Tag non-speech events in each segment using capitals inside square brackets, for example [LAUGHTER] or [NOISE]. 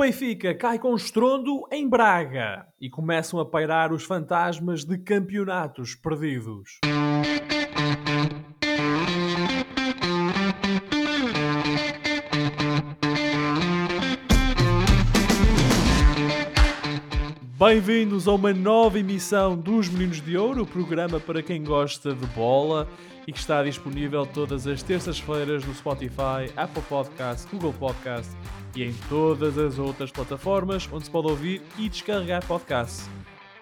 Benfica cai com estrondo em Braga e começam a pairar os fantasmas de campeonatos perdidos. Bem-vindos a uma nova emissão dos Meninos de Ouro, o programa para quem gosta de bola e que está disponível todas as terças-feiras no Spotify, Apple Podcast, Google Podcast e em todas as outras plataformas onde se pode ouvir e descarregar podcasts.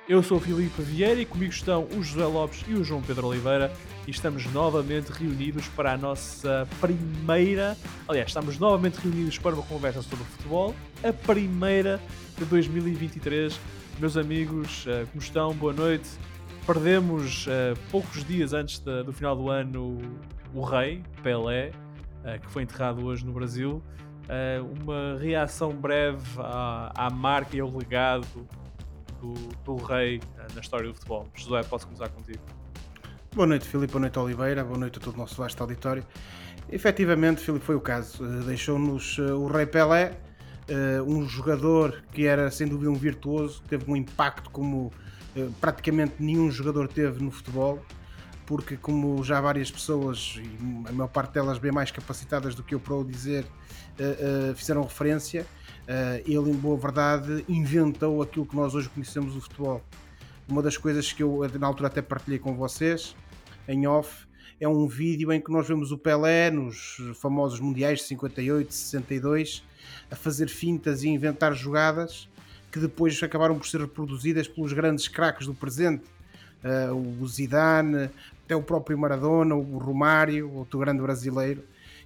Eu sou o Filipe Vieira e comigo estão o José Lopes e o João Pedro Oliveira e estamos novamente reunidos para a nossa primeira. Aliás, estamos novamente reunidos para uma conversa sobre futebol, a primeira de 2023. Meus amigos, eh, como estão? Boa noite. Perdemos uh, poucos dias antes do final do ano o rei, Pelé, uh, que foi enterrado hoje no Brasil. Uh, uma reação breve à, à, marca e ao legado do, do rei na história do futebol. José, posso começar contigo. Boa noite, Filipe. Boa noite, Oliveira. Boa noite a todo o nosso vasto auditório. Efetivamente, Filipe, foi o caso. Deixou-nos o rei Pelé, um jogador que era sem dúvida um virtuoso, teve um impacto como eh, praticamente nenhum jogador teve no futebol, porque como já várias pessoas, e a maior parte delas bem mais capacitadas do que eu para o dizer, uh, fizeram referência, uh, ele em boa verdade inventou aquilo que nós hoje conhecemos o futebol. Uma das coisas que eu na altura até partilhei com vocês, em off, é um vídeo em que nós vemos o Pelé nos famosos mundiais de 58, 62, a fazer fintas e inventar jogadas que depois acabaram por ser reproduzidas pelos grandes craques do presente, uh, o Zidane, até o próprio Maradona, o Romário, outro grande brasileiro.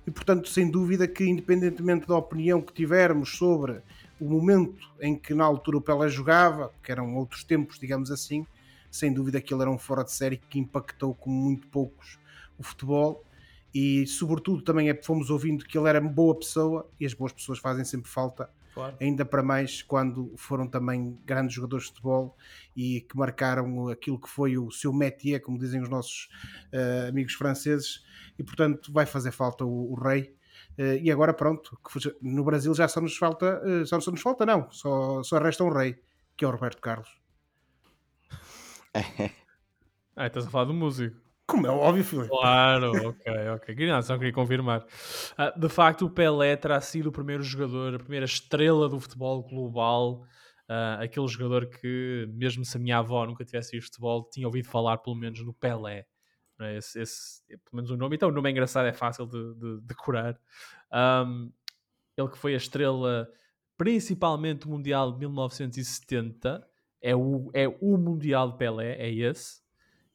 E portanto, sem dúvida que, independentemente da opinião que tivermos sobre o momento em que na altura o Pelé jogava, que eram outros tempos, digamos assim, sem dúvida que ele era um fora de série que impactou como muito poucos o futebol. E sobretudo também é, fomos ouvindo que ele era boa pessoa e as boas pessoas fazem sempre falta Claro. Ainda para mais quando foram também grandes jogadores de futebol e que marcaram aquilo que foi o seu métier, como dizem os nossos uh, amigos franceses, e portanto vai fazer falta o, o rei. Uh, e agora pronto, no Brasil já só nos falta, uh, só, nos falta não, só, só resta um rei, que é o Roberto Carlos. [LAUGHS] ah, estás a falar do músico. Como é óbvio, Filipe. Claro, ok, ok. Queria, só queria confirmar. Uh, de facto, o Pelé terá sido o primeiro jogador, a primeira estrela do futebol global. Uh, aquele jogador que, mesmo se a minha avó nunca tivesse visto futebol, tinha ouvido falar pelo menos no Pelé. É? Esse, esse, pelo menos o nome. Então, o nome é engraçado, é fácil de, de decorar. Um, ele que foi a estrela principalmente mundial de 1970. É o, é o Mundial de Pelé, é esse.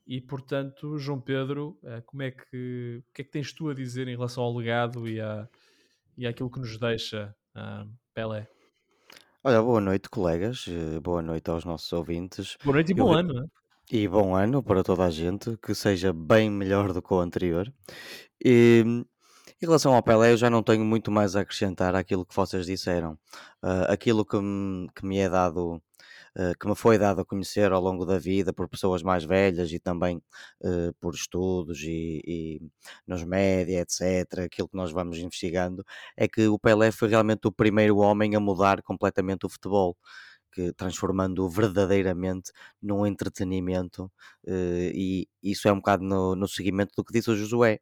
E portanto, João Pedro, eh, como é que, o que é que tens tu a dizer em relação ao legado e, a, e àquilo que nos deixa uh, Pelé? Olha, boa noite, colegas, eh, boa noite aos nossos ouvintes. Boa noite e bom Eu... ano, né? E bom ano para toda a gente, que seja bem melhor do que o anterior. E, em relação ao Pelé, eu já não tenho muito mais a acrescentar àquilo que vocês disseram. Uh, aquilo que me, que me é dado que me foi dado a conhecer ao longo da vida por pessoas mais velhas e também uh, por estudos e, e, nos média, etc., aquilo que nós vamos investigando, é que o Pelé foi realmente o primeiro homem a mudar completamente o futebol. Transformando-o verdadeiramente num entretenimento, uh, e isso é um bocado no, no seguimento do que disse o Josué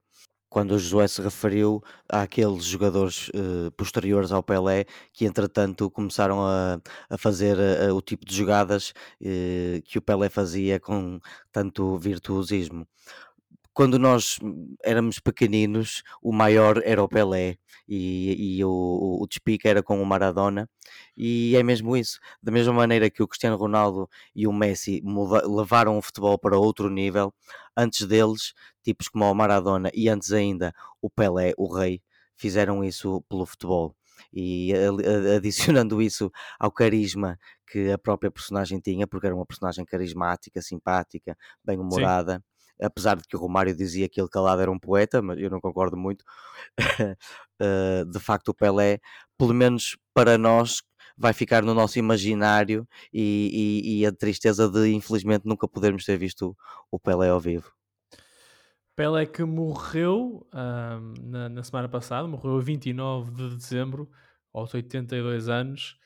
quando o Josué se referiu àqueles jogadores uh, posteriores ao Pelé que entretanto começaram a, a fazer uh, o tipo de jogadas uh, que o Pelé fazia com tanto virtuosismo. Quando nós éramos pequeninos, o maior era o Pelé e, e o, o despique era com o Maradona, e é mesmo isso. Da mesma maneira que o Cristiano Ronaldo e o Messi muda, levaram o futebol para outro nível, antes deles, tipos como o Maradona e antes ainda o Pelé, o Rei, fizeram isso pelo futebol. E adicionando [LAUGHS] isso ao carisma que a própria personagem tinha, porque era uma personagem carismática, simpática, bem-humorada apesar de que o Romário dizia que ele calado era um poeta, mas eu não concordo muito. uh, [LAUGHS] de facto, o Pelé, pelo menos para nós, vai ficar no nosso imaginário e, e, e a tristeza de infelizmente nunca podermos ter visto o Pelé ao vivo. Pelé que morreu na, na, semana passada, morreu a 29 de dezembro, aos 82 anos.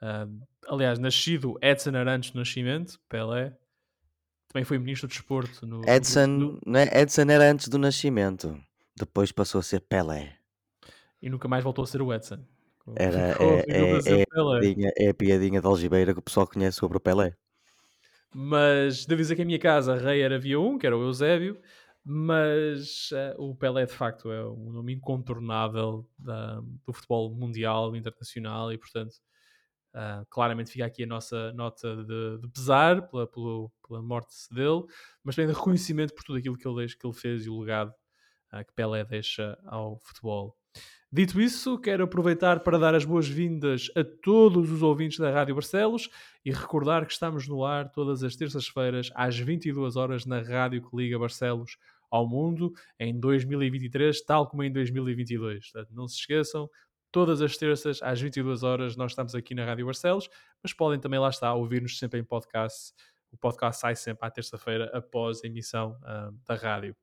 Uh, aliás, nascido Edson Arantes do Nascimento, Pelé, também foi ministro do desporto. No, Edson, no, é? Edson era antes do nascimento, depois passou a ser Pelé. E nunca mais voltou a ser o Edson. Era, é, é, é, a piadinha, é a piadinha de algibeira que o pessoal conhece sobre o Pelé. Mas devo dizer que em minha casa rei era havia um, que era o Eusébio, mas eh, o Pelé de facto é um nome incontornável da- do futebol mundial, internacional e portanto ah, claramente fica aqui a nossa nota de, de pesar pela, pela morte dele, mas também de reconhecimento por tudo aquilo que ele, que ele fez e o legado ah, que Pelé deixa ao futebol. Dito isso, quero aproveitar para dar as boas-vindas a todos os ouvintes da Rádio Barcelos e recordar que estamos no ar todas as terças-feiras às 22 horas na rádio que liga Barcelos ao mundo em 2023, tal como em 2022. Portanto, não se esqueçam, todas as terças às 22 horas nós estamos aqui na Rádio Barcelos, mas podem também lá estar ouvir-nos sempre em podcast. O podcast sai sempre à terça-feira após a emissão ah, da rádio.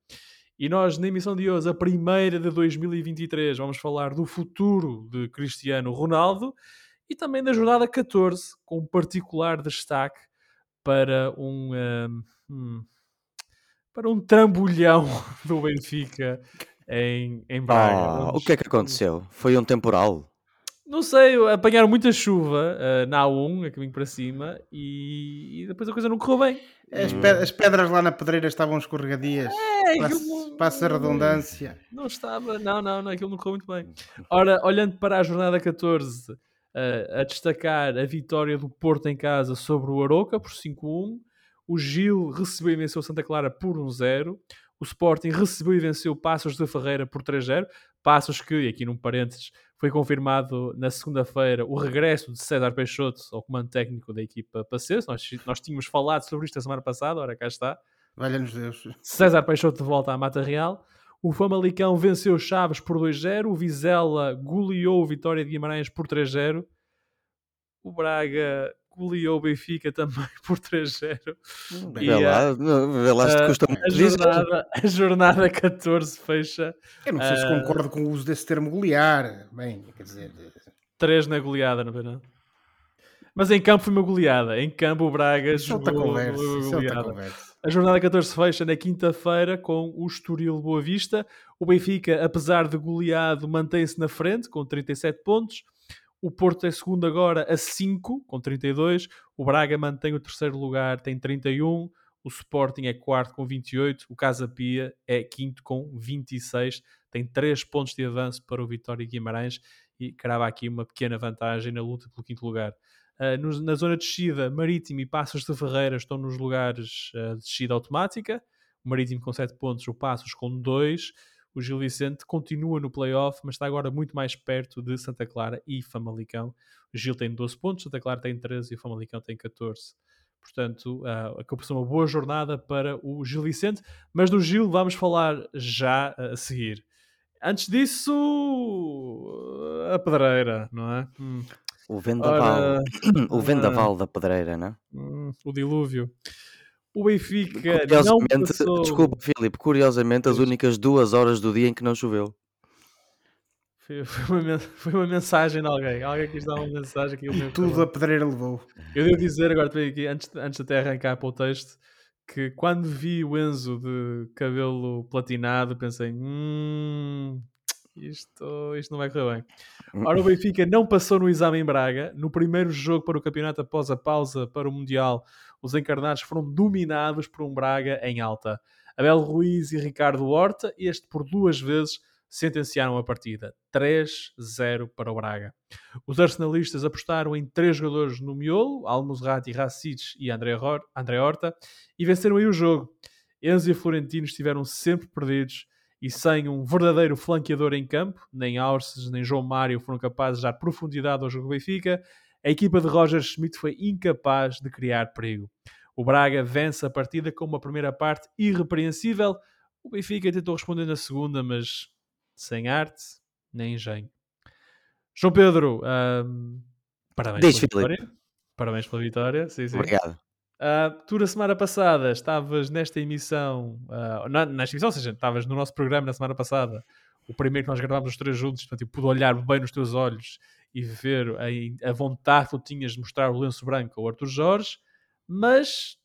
E nós, na emissão de hoje, a primeira de 2023, vamos falar do futuro de Cristiano Ronaldo e também da jornada 14, com particular destaque para um, um, hum, para um trambolhão [LAUGHS] do Benfica em, em Braga. Ah, o que é que aconteceu? Foi um temporal. Não sei, apanharam muita chuva ah, na A1, a caminho para cima, e, e depois a coisa não correu bem. As, pe- as pedras lá na pedreira estavam escorregadias. É, não- Passa a redundância. Não estava, não, não, não, aquilo não correu muito bem. Ora, olhando para a jornada 14, eh, a destacar a vitória do Porto em casa sobre o Aroca por 5-1, o Gil recebeu e venceu Santa Clara por 1-0, o Sporting recebeu e venceu Passos de Ferreira por 3-0, Passos que, e aqui num parênteses, foi confirmado na segunda-feira o regresso de César Peixoto ao comando técnico da equipa Passos. Nós, nós tínhamos falado sobre isto a semana passada, ora cá está. Valha-nos Deus. César Peixoto de volta à Mata Real. O Famalicão venceu Chaves por 2-0. O Vizela goleou o Vitória de Guimarães por 3-0. O Braga goleou o Benfica também [LAUGHS] por 3-0. Bem, E, Vê lá, não, vê lá se te ah, custa A muito dizer. jornada, a jornada 14 fecha Eu não sei se Ah. concordo com o uso desse termo golear. Bem, quer dizer, 3 na goleada, não é não? Mas em campo foi uma goleada. Em campo o Braga é jogou conversa. é goleada. conversa. A jornada 14 fecha na quinta-feira com o Estoril Boa Vista. O Benfica, apesar de goleado, mantém-se na frente com 37 pontos. O Porto é segundo agora a 5 com 32. O Braga mantém o terceiro lugar, tem 31. O Sporting é quarto com 28. O Casa Pia é quinto com 26. Tem 3 pontos de avanço para o Vitória Guimarães e crava aqui uma pequena vantagem na luta pelo quinto lugar. Uh, na zona de descida, Marítimo e Passos de Ferreira estão nos lugares uh, de descida automática. O Marítimo com 7 pontos, o Passos com 2. O Gil Vicente continua no playoff, mas está agora muito mais perto de Santa Clara e Famalicão. O Gil tem 12 pontos, Santa Clara tem 13 e o Famalicão tem 14. Portanto, uh, acabou por ser uma boa jornada para o Gil Vicente, mas do Gil vamos falar já uh, a seguir. Antes disso, a pedreira, não é? Hum. O vendaval. Ora, [COUGHS] O vendaval da pedreira, não é? Hum, o dilúvio. O Benfica não Curiosamente, passou... desculpa, Filipe, curiosamente, as únicas duas horas do dia em que não choveu. Foi, [LAUGHS] foi uma, foi uma mensagem de alguém. Alguém quis dar uma mensagem que eu mesmo Tudo a pedreira levou. Eu devo dizer agora também aqui, antes, antes de até arrancar para o texto, que quando vi o Enzo de cabelo platinado, pensei, hum, isto, isto não vai correr bem. Ora, o Benfica não passou no exame em Braga. No primeiro jogo para o campeonato após a pausa para o Mundial, os encarnados foram dominados por um Braga em alta. Abel Ruiz e Ricardo Horta, este por duas vezes, sentenciaram a partida. 3-0 para o Braga. Os arsenalistas apostaram em três jogadores no miolo, Almozrati, Racic e André, Hor André Horta, e venceram aí o jogo. Enzo e Florentino estiveram sempre perdidos e sem um verdadeiro flanqueador em campo, nem Aurces nem João Mário foram capazes de dar profundidade ao jogo do Benfica, a equipa de Roger Schmidt foi incapaz de criar perigo. O Braga vence a partida com uma primeira parte irrepreensível. O Benfica tentou responder na segunda, mas sem arte nem engenho. João Pedro, parabéns Diz, pela Filipe. vitória. Parabéns pela vitória. Sim, sim. Obrigado. Ah, tu, na semana passada, estavas nesta emissão, ah, na, nesta emissão, ou seja, estavas no nosso programa na semana passada, o primeiro que nós gravámos os três juntos, portanto, eu pude olhar bem nos teus olhos e ver a, a vontade que tu tinhas de mostrar o lenço branco ao Arthur Jorge, mas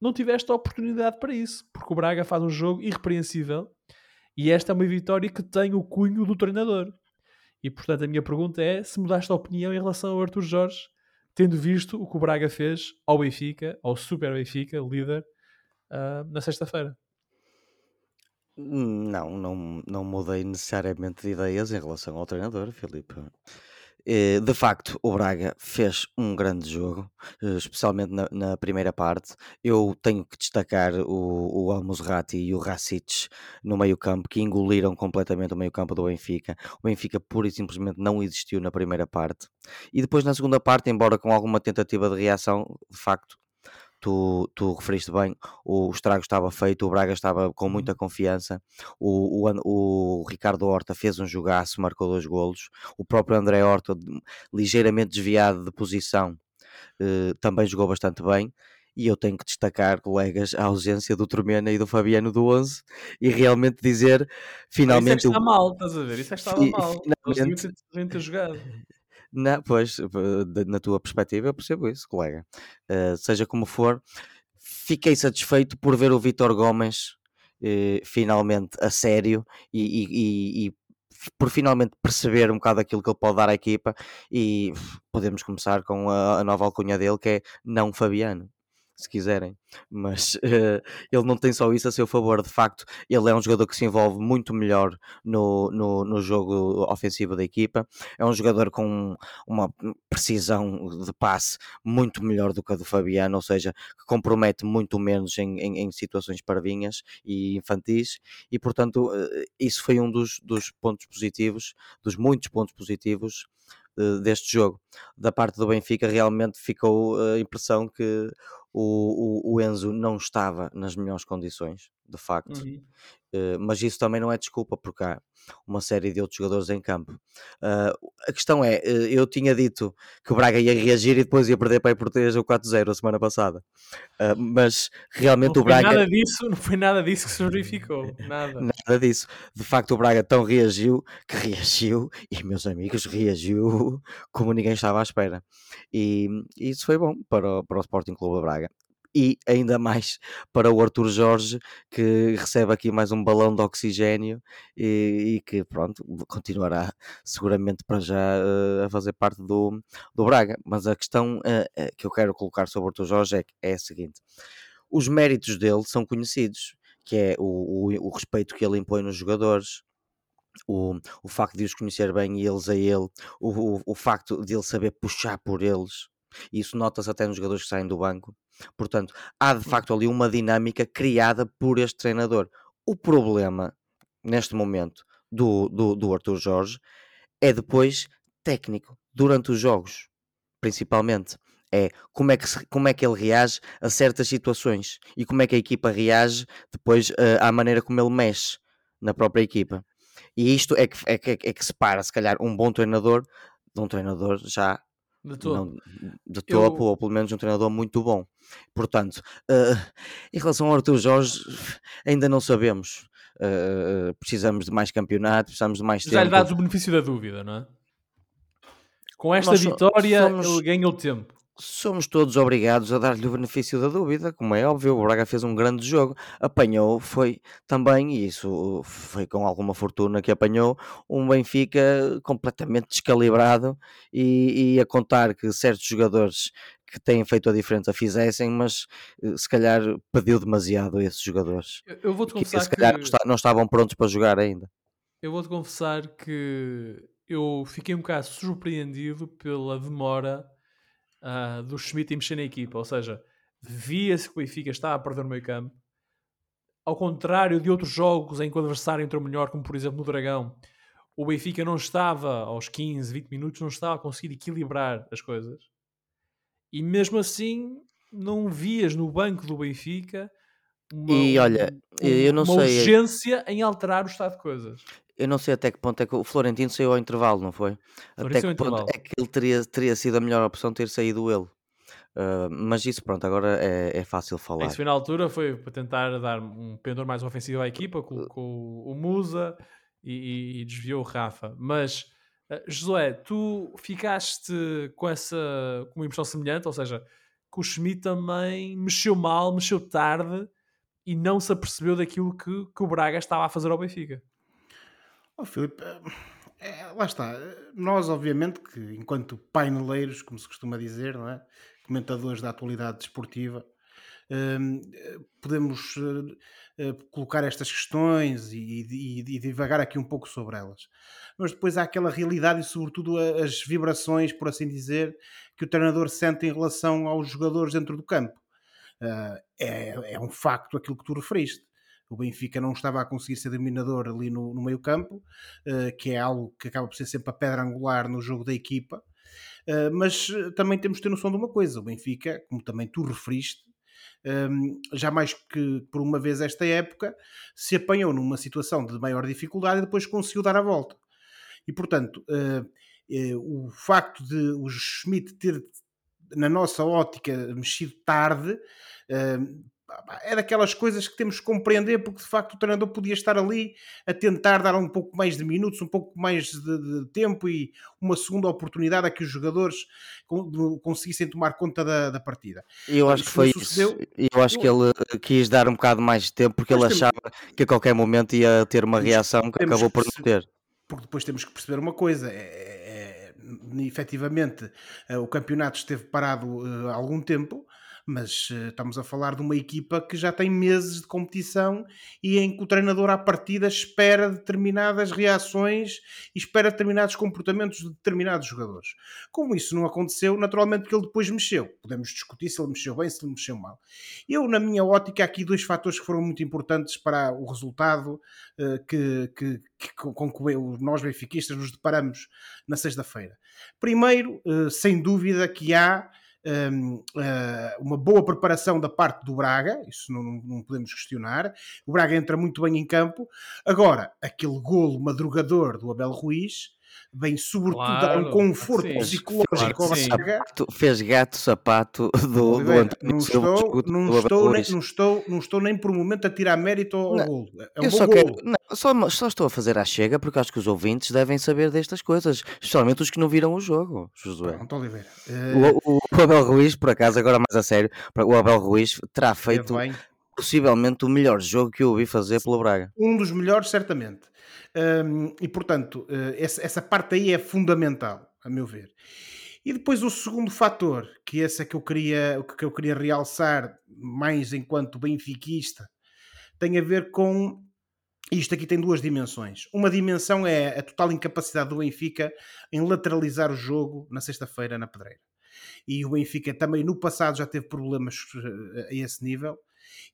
não tiveste a oportunidade para isso, porque o Braga faz um jogo irrepreensível e esta é uma vitória que tem o cunho do treinador. E portanto a minha pergunta é se mudaste a opinião em relação ao Arthur Jorge, tendo visto o que o Braga fez ao Benfica, ao Super Benfica, líder, uh, na sexta-feira. Não, não, não mudei necessariamente de ideias em relação ao treinador, Filipe. Eh, de facto, o Braga fez um grande jogo, eh, especialmente na, na primeira parte. Eu tenho que destacar o, o e o Racic no meio-campo, que engoliram completamente o meio-campo do Benfica. O Benfica pura e simplesmente não existiu na primeira parte. E depois, na segunda parte, embora com alguma tentativa de reação, de facto, tu, tu referiste bem, o estrago estava feito, o Braga estava com muita uhum. confiança, o, o, o Ricardo Horta fez um jogaço, marcou dois golos, o próprio André Horta, ligeiramente desviado de posição, eh, também jogou bastante bem. E eu tenho que destacar, colegas, a ausência do Tremena e do Fabiano do 11 e realmente dizer finalmente. Isso é está mal, estás a ver? Isso é estava mal. Finalmente... Ter jogado. Na, pois, na tua perspectiva, eu percebo isso, colega. Uh, seja como for, fiquei satisfeito por ver o Vitor Gomes uh, finalmente a sério e, e, e, por finalmente perceber um bocado aquilo que ele pode dar à equipa. E podemos começar com a, a nova alcunha dele, que é não Fabiano se quiserem, mas uh, ele não tem só isso a seu favor. De facto, ele é um jogador que se envolve muito melhor no, no, no jogo ofensivo da equipa. É um jogador com uma precisão de passe muito melhor do que a do Fabiano, ou seja, que compromete muito menos em, em, em situações parvinhas e infantis, e portanto, uh, isso foi um dos, dos pontos positivos, dos muitos pontos positivos uh, deste jogo. Da parte do Benfica, realmente ficou a impressão que o, o, o Enzo não estava nas melhores condições, de facto. Uhum. Uh, mas isso também não é desculpa, porque há uma série de outros jogadores em campo. Uh, a questão é, uh, eu tinha dito que o Braga ia reagir e depois ia perder para a Portuguesa o 4-0 a semana passada. mas realmente não o Braga. Nada disso, não foi nada disso que se verificou. Nada. nada disso. De facto, o Braga tão reagiu que reagiu, e meus amigos, reagiu como ninguém estava à espera. E, e isso foi bom para para o Sporting Clube de Braga e ainda mais [LAUGHS] para o Arthur Jorge, que recebe aqui mais um balão de oxigênio e, e que, pronto, continuará [LAUGHS] seguramente para já uh, a fazer parte do, do Braga. Mas a questão uh, que eu quero colocar sobre o Arthur Jorge é, é a seguinte: os méritos dele são conhecidos, que é o, o, o respeito que ele impõe nos jogadores, o, o facto de os conhecer bem e eles a ele, o, o, o facto de ele saber puxar por eles, isso nota-se até nos jogadores que saem do banco. Portanto, há de facto ali uma dinâmica criada por este treinador. O problema, neste momento, do, do, do Arthur Jorge é depois técnico, durante os jogos, principalmente. É como é, que se, como é que ele reage a certas situações e como é que a equipa reage depois uh, à maneira como ele mexe na própria equipa. E isto é que, é, que, é que separa, se calhar, um bom treinador de um treinador já de topo, não, de topo eu... ou pelo menos um treinador muito bom. Portanto, uh, em relação ao Arthur Jorge, ainda não sabemos. Uh, precisamos de mais campeonato, precisamos de mais Já tempo. Já lhe dás o benefício da dúvida, não é? Com esta Nós vitória, somos... ele ganha o tempo somos todos obrigados a dar-lhe o benefício da dúvida, como é óbvio, o Braga fez um grande jogo, apanhou, foi também, e isso foi com alguma fortuna que apanhou, um Benfica completamente descalibrado e, e a contar que certos jogadores que têm feito a diferença fizessem, mas eh, se calhar pediu demasiado a esses jogadores. Eu, eu vou-te confessar que se calhar que... não estavam prontos para jogar ainda. Eu vou-te confessar que eu fiquei um bocado surpreendido pela demora uh, do Schmidt em mexer na equipa. Ou seja, via-se que o Benfica estava a perder no meio campo. Ao contrário de outros jogos em que o adversário entrou melhor, como por exemplo no Dragão, o Benfica não estava aos 15, 20 minutos, não estava a conseguir equilibrar as coisas. E mesmo assim, não vias no banco do Benfica uma, e olha, eu não uma sei. urgência em alterar o estado de coisas eu não sei até que ponto é que o Florentino saiu ao intervalo, não foi? Até que ponto é que ele teria, teria sido a melhor opção ter saído ele. Uh, mas isso, pronto, agora é, é fácil falar. Isso foi na altura, foi para tentar dar um pendor mais ofensivo à equipa, colocou o Musa e, e, e desviou o Rafa. Mas Uh, Josué, tu ficaste com essa com uma impressão semelhante, ou seja, que o Schmidt também mexeu mal, mexeu tarde e não se apercebeu daquilo que, que o Braga estava a fazer ao Benfica. Oh, Filipe, é, lá está. Nós, obviamente, que enquanto paineleiros, como se costuma dizer, não é? comentadores da atualidade desportiva, hum, podemos uh, colocar estas questões e, e, e, divagar aqui um pouco sobre elas. Mas depois há aquela realidade e, sobretudo, as vibrações, por assim dizer, que o treinador sente em relação aos jogadores dentro do campo. É, é um facto aquilo que tu referiste o Benfica não estava a conseguir ser dominador ali no, no meio campo, uh, que é algo que acaba por ser sempre a pedra angular no jogo da equipa, uh, mas também temos de ter noção de uma coisa, o Benfica, como também tu referiste, um, ehm, já mais que por uma vez esta época, se apanhou numa situação de maior dificuldade e depois conseguiu dar a volta. E portanto, uh, o facto de o Schmidt ter, na nossa ótica, mexido tarde, ehm, é daquelas coisas que temos que compreender, porque de facto o treinador podia estar ali a tentar dar um pouco mais de minutos, um pouco mais de, de tempo e uma segunda oportunidade a que os jogadores conseguissem tomar conta da, da partida. Eu acho que foi sucedeu. isso. Eu acho que ele quis dar um bocado mais de tempo porque ele achava que a qualquer momento ia ter uma reação que acabou por não ter. Porque depois temos que perceber uma coisa: é, é, é efetivamente eh, o campeonato esteve parado eh, há algum tempo mas uh, estamos a falar de uma equipa que já tem meses de competição e em que o treinador à partida espera determinadas reações e espera determinados comportamentos de determinados jogadores. Como isso não aconteceu, naturalmente que ele depois mexeu. Podemos discutir se ele mexeu bem, se ele mexeu mal. Eu, na minha ótica, há aqui dois fatores que foram muito importantes para o resultado uh, que, que, que, com que nós benfiquistas nos deparamos na sexta-feira. Primeiro, uh, sem dúvida que há um, ah, uma boa preparação da parte do Braga, isso não, não, podemos questionar. O Braga entra muito bem em campo. Agora, aquele golo madrugador do Abel Ruiz vem sobretudo claro, dar um conforto sim, psicológico ao Braga. Fez gato sapato [LAUGHS] do, do Antônio não estou, não, estou, nem, não, estou, não estou nem por um momento a tirar mérito ao não, golo. É um eu só, golo. Quero, não, só, só, estou a fazer a chega porque acho que os ouvintes devem saber destas coisas, especialmente os que não viram o jogo, Josué. Pronto, Oliveira. Uh... O, o, o, Abel Ruiz, por acaso, agora mais a sério, o Abel Ruiz terá feito possivelmente o melhor jogo que eu ouvi fazer pelo Braga. Um dos melhores, certamente. Um, e portanto, uh, essa, essa, parte aí é fundamental, a meu ver. E depois o segundo fator, que esse é que eu queria, que eu queria realçar mais enquanto benfiquista, tem a ver com isto aqui tem duas dimensões. Uma dimensão é a total incapacidade do Benfica em lateralizar o jogo na sexta-feira na Pedreira. E o Benfica também no passado já teve problemas eh, a esse nível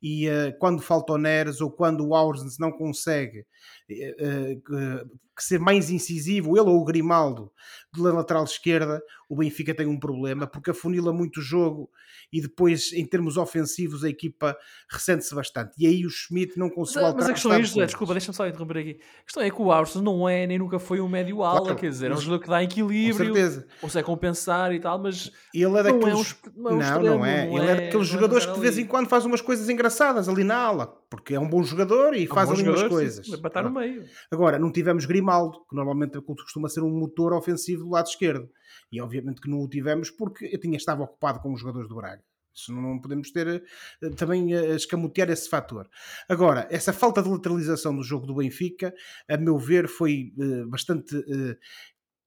e uh, quando falta o Neres ou quando o Aursens não consegue uh, ser mais incisivo, ele ou o Grimaldo, de lateral esquerda, o Benfica tem um problema porque afunila muito o jogo e depois, em termos ofensivos, a equipa ressente-se bastante. E aí o Schmidt não conseguiu alterar. Mas a questão é isto, desculpa, deixa-me só interromper aqui. A questão é que o Aursens não é, nem nunca foi um médio ala, claro, quer dizer, é um jogador que dá equilíbrio, consegue compensar e tal, mas ele é daqueles... não, é um, não, é, não, é. Ele é, daqueles jogadores que de vez em quando faz umas coisas engraçadas ali na ala, porque é um bom jogador e é um faz ali umas coisas. Sim, para no meio. Agora, não tivemos Grimaldo, que normalmente costuma ser um motor ofensivo do lado esquerdo. E obviamente que não o tivemos porque eu tinha estado ocupado com os jogadores do Braga. Isso não podemos ter eh, também a eh, escamotear esse fator. Agora, essa falta de lateralização do jogo do Benfica, a meu ver, foi uh, bastante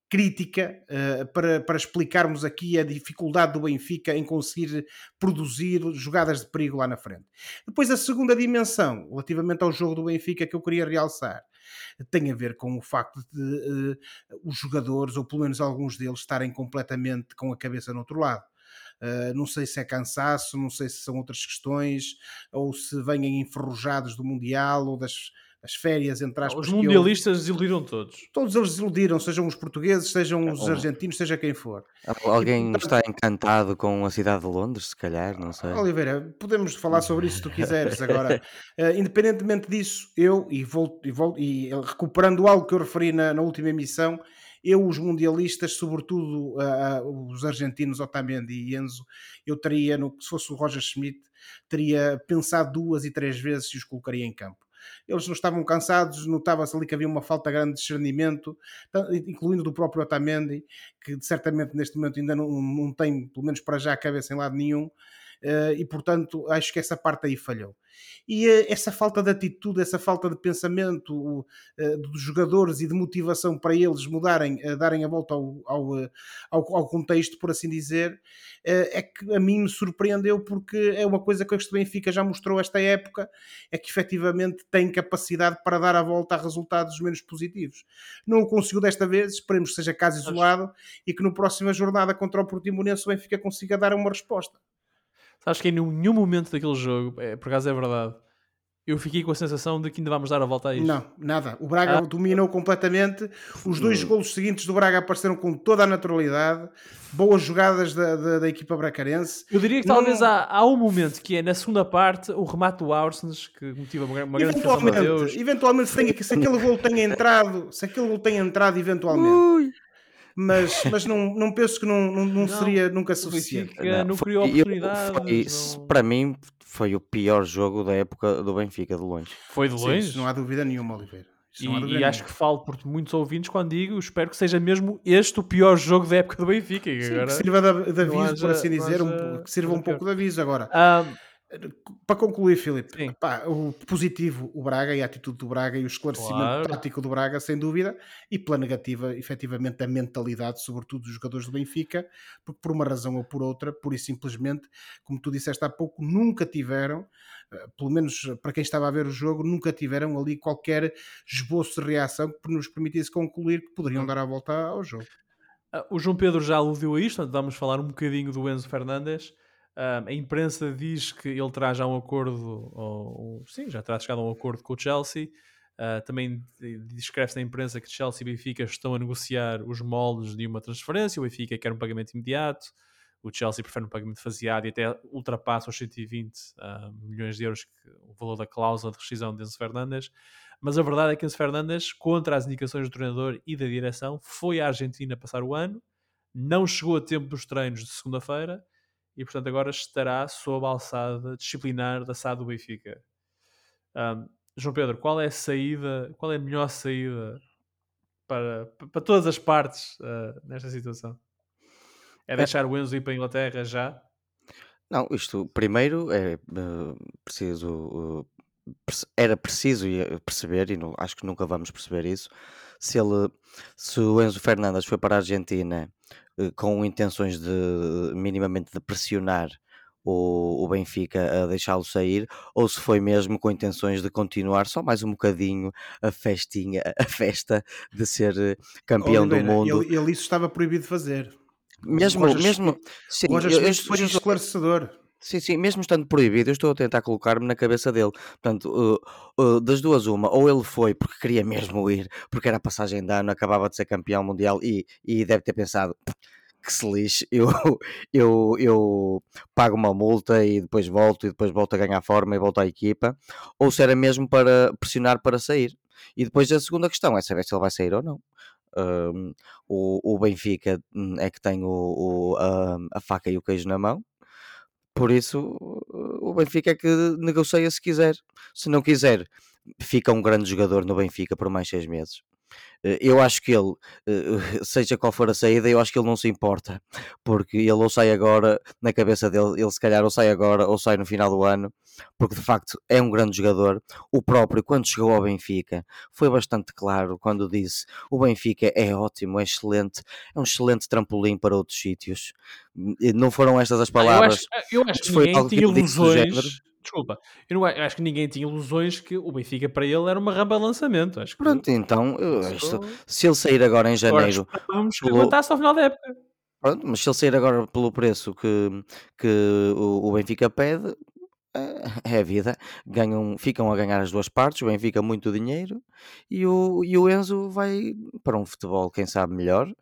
crítica uh, para, para explicarmos aqui a dificuldade do Benfica em conseguir produzir jogadas de perigo lá na frente. Depois, a segunda dimensão, relativamente ao jogo do Benfica, que eu queria realçar, tem a ver com o facto de os jogadores, ou pelo menos alguns deles, estarem completamente com a cabeça no outro lado. Uh, não sei se é cansaço, não sei se são outras questões, ou se vêm enferrujados do Mundial ou das as férias, entre aspas. Os mundialistas eu... desiludiram todos. Todos eles desiludiram, sejam os portugueses, sejam os argentinos, seja quem for. Alguém e, portanto... está encantado com a cidade de Londres, se calhar, não sei. Oliveira, podemos falar sobre isso se tu quiseres. Agora, uh, [LAUGHS] independentemente disso, eu, e, volto, e, volto, e recuperando algo que eu referi na, na última emissão, eu, os mundialistas, sobretudo uh, os argentinos, Otamendi e Enzo, eu teria, no, se fosse o Roger Schmidt, teria pensado duas e três vezes se os colocaria em campo. Eles não estavam cansados, notava-se ali que havia uma falta grande de discernimento, incluindo do próprio Otamendi, que certamente neste momento ainda não, não tem, pelo menos para já, a cabeça em lado nenhum, e portanto acho que essa parte aí falhou. E eh, essa falta de atitude, essa falta de pensamento eh, dos jogadores e de motivação para eles mudarem, darem a volta ao, ao, ao, ao contexto, por assim dizer, é que a mim me surpreendeu porque é uma coisa que este Benfica já mostrou esta época, é que efetivamente tem capacidade para dar a volta a resultados menos positivos. Não o conseguiu desta vez, esperemos que seja caso isolado e que no próxima jornada contra o Portimonense o Benfica consiga dar uma resposta. Sabes que em nenhum momento daquele jogo, é, por acaso é verdade, eu fiquei com a sensação de que ainda vamos dar a volta a isto. Não, nada. O Braga ah. dominou completamente. Os dois golos seguintes do Braga apareceram com toda a naturalidade. Boas jogadas da, da, da equipa bracarense. Eu diria que talvez há, há, um momento que é na segunda parte o remate do Aursens que motiva uma, uma grande eventualmente, Deus. Eventualmente, se, se aquele gol tenha entrado, se aquele gol tenha entrado eventualmente. Ui mas, mas não, não penso que não, não, não seria nunca suficiente. Benfica não, criou oportunidades. Foi, Para mim, foi o pior jogo da época do Benfica, de longe. Foi de longe? Sim, não há dúvida nenhuma, Oliveira. E, e acho que falo por muitos ouvintes quando digo, espero que seja mesmo este o pior jogo da época do Benfica. Sim, agora, que sirva de, de aviso, haja, por assim dizer, um, que sirva um pouco de aviso agora. Um, para concluir, Filipe, pá, o positivo, o Braga e a atitude do Braga e o esclarecimento claro. tático do Braga, sem dúvida, e pela negativa, efetivamente, a mentalidade, sobretudo dos jogadores do Benfica, porque por uma razão ou por outra, pura e simplesmente, como tu disseste há pouco, nunca tiveram, eh, pelo menos para quem estava a ver o jogo, nunca tiveram ali qualquer esboço de reação que nos permitisse concluir que poderiam dar a volta ao jogo. Ah, o João Pedro já aludiu a isto, vamos falar um bocadinho do Enzo Fernandes a imprensa diz que ele terá já um acordo, ou, sim, já terá chegado a um acordo com o Chelsea. Uh, também descreve-se na imprensa que Chelsea e Benfica estão a negociar os moldes de uma transferência. O Benfica quer um pagamento imediato, o Chelsea prefere um pagamento faseado e até ultrapassa os 120 uh, milhões de euros, que, o valor da cláusula de rescisão de Enzo Fernandes. Mas a verdade é que Enzo Fernandes, contra as indicações do treinador e da direção, foi à Argentina passar o ano, não chegou a tempo dos treinos de segunda-feira e portanto agora estará sob a alçada disciplinar da SAD do Benfica. Um, João Pedro, qual é a saída, qual é a melhor saída para, para todas as partes uh, nesta situação? É, é deixar o Enzo ir para a Inglaterra já? Não, isto primeiro é uh, preciso uh, era preciso perceber, e não, acho que nunca vamos perceber isso, se ele se o Enzo Fernandes foi para a Argentina eh, com intenções de minimamente de pressionar o, o Benfica a deixá-lo sair, ou se foi mesmo com intenções de continuar só mais um bocadinho a festinha, a festa de ser eh, campeão do mundo. Ele, ele, isso estava proibido de fazer. Mesmo, Rojas, mesmo, sim, Rojas eu, eu, foi esclarecedor. Sim, sim, mesmo estando proibido, eu estou a tentar colocar-me na cabeça dele. Portanto, uh, uh, das duas, uma, ou ele foi porque queria mesmo ir, porque era passagem de ano, acabava de ser campeão mundial e, e deve ter pensado que se lixe, eu, [LAUGHS] eu, eu pago uma multa e depois volto e depois volto a ganhar forma e volto à equipa, ou se era mesmo para pressionar para sair. E depois a segunda questão é saber se ele vai sair ou não. Um, o, o Benfica hum, é que tem o, o a, a faca e o queijo na mão, por isso, o Benfica é que negocia se quiser. Se não quiser, fica um grande jogador no Benfica por mais seis meses. Eh, eu acho que ele, eh, [LAUGHS] seja qual for a saída, eu acho que ele não se importa, porque ele ou sai agora, na cabeça dele, ele se calhar ou sai agora ou sai no final do ano, porque de facto é um grande jogador. O próprio, quando chegou ao Benfica, foi bastante claro quando disse: o Benfica é ótimo, é excelente, é um excelente trampolim para outros sítios. Não foram estas as palavras. Ah, eu acho, eu acho que ninguém tinha ilusões desculpa, eu, não, eu acho que ninguém tinha ilusões que o Benfica para ele era uma rampa de lançamento. Acho que... Pronto, então, eu, se ele sair agora em janeiro. Agora, vamos pelo... ao final da época. Pronto, mas se ele sair agora pelo preço que, que o, o Benfica pede, é, é a vida. Ganham, ficam a ganhar as duas partes, o Benfica muito dinheiro e o, e o Enzo vai para um futebol, quem sabe, melhor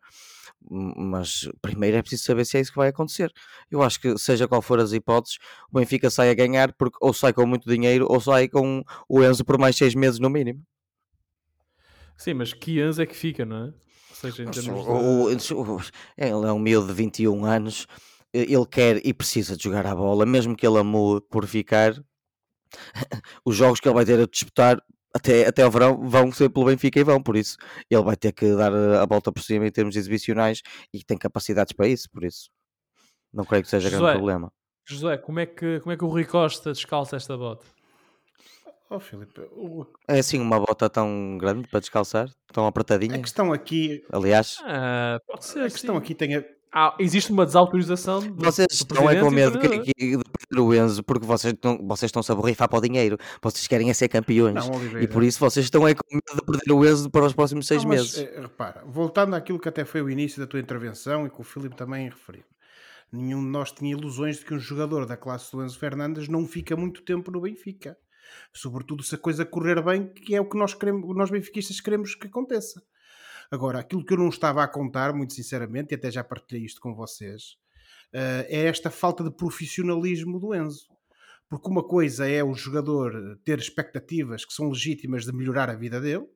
mas primeiro é preciso saber se é isso que vai acontecer. Eu acho que, seja qual for as hipóteses, o Benfica sai a ganhar porque ou sai com muito dinheiro ou sai com o Enzo por mais seis meses no mínimo. Sim, mas que Enzo é que fica, não é? Ou seja, em termos o, de... o, ele é um miúdo de 21 anos, ele quer e precisa de jogar a bola, mesmo que ele amue por ficar. [LAUGHS] Os jogos que ele vai ter a disputar até, até ao verão vão ser pelo Benfica e vão, por isso ele vai ter que dar a volta por cima em termos exibicionais e tem capacidades para isso, por isso não creio que seja Josué, grande problema. José, como é, que, como é que o Rui Costa descalça esta bota? Oh, Filipe, o- É assim uma bota tão grande para descalçar, tão a apertadinha. questão aqui, Aliás, Ah, pode ser. a que questão sim. aqui tem a, Ah, existe uma desautorização do, vocês do estão é presidente com do medo que, que- perder o Enzo porque vocês, não, vocês estão-se a borrifar para o dinheiro. Vocês querem é ser campeões. Não, Oliveira. e por isso vocês estão é com medo de perder o Enzo para os próximos seis Não, mas, meses. eh, repara, voltando àquilo que até foi o início da tua intervenção e que o Filipe também referiu. Nenhum de nós tinha ilusões de que um jogador da classe do Enzo Fernandes não fica muito tempo no Benfica. Sobretudo se a coisa correr bem, que é o que nós, queremos, nós benfiquistas queremos que aconteça. Agora, aquilo que eu não estava a contar, muito sinceramente, e até já partilhei isto com vocês, é esta falta de profissionalismo do Enzo. Porque uma coisa é o jogador ter expectativas que são legítimas de melhorar a vida dele,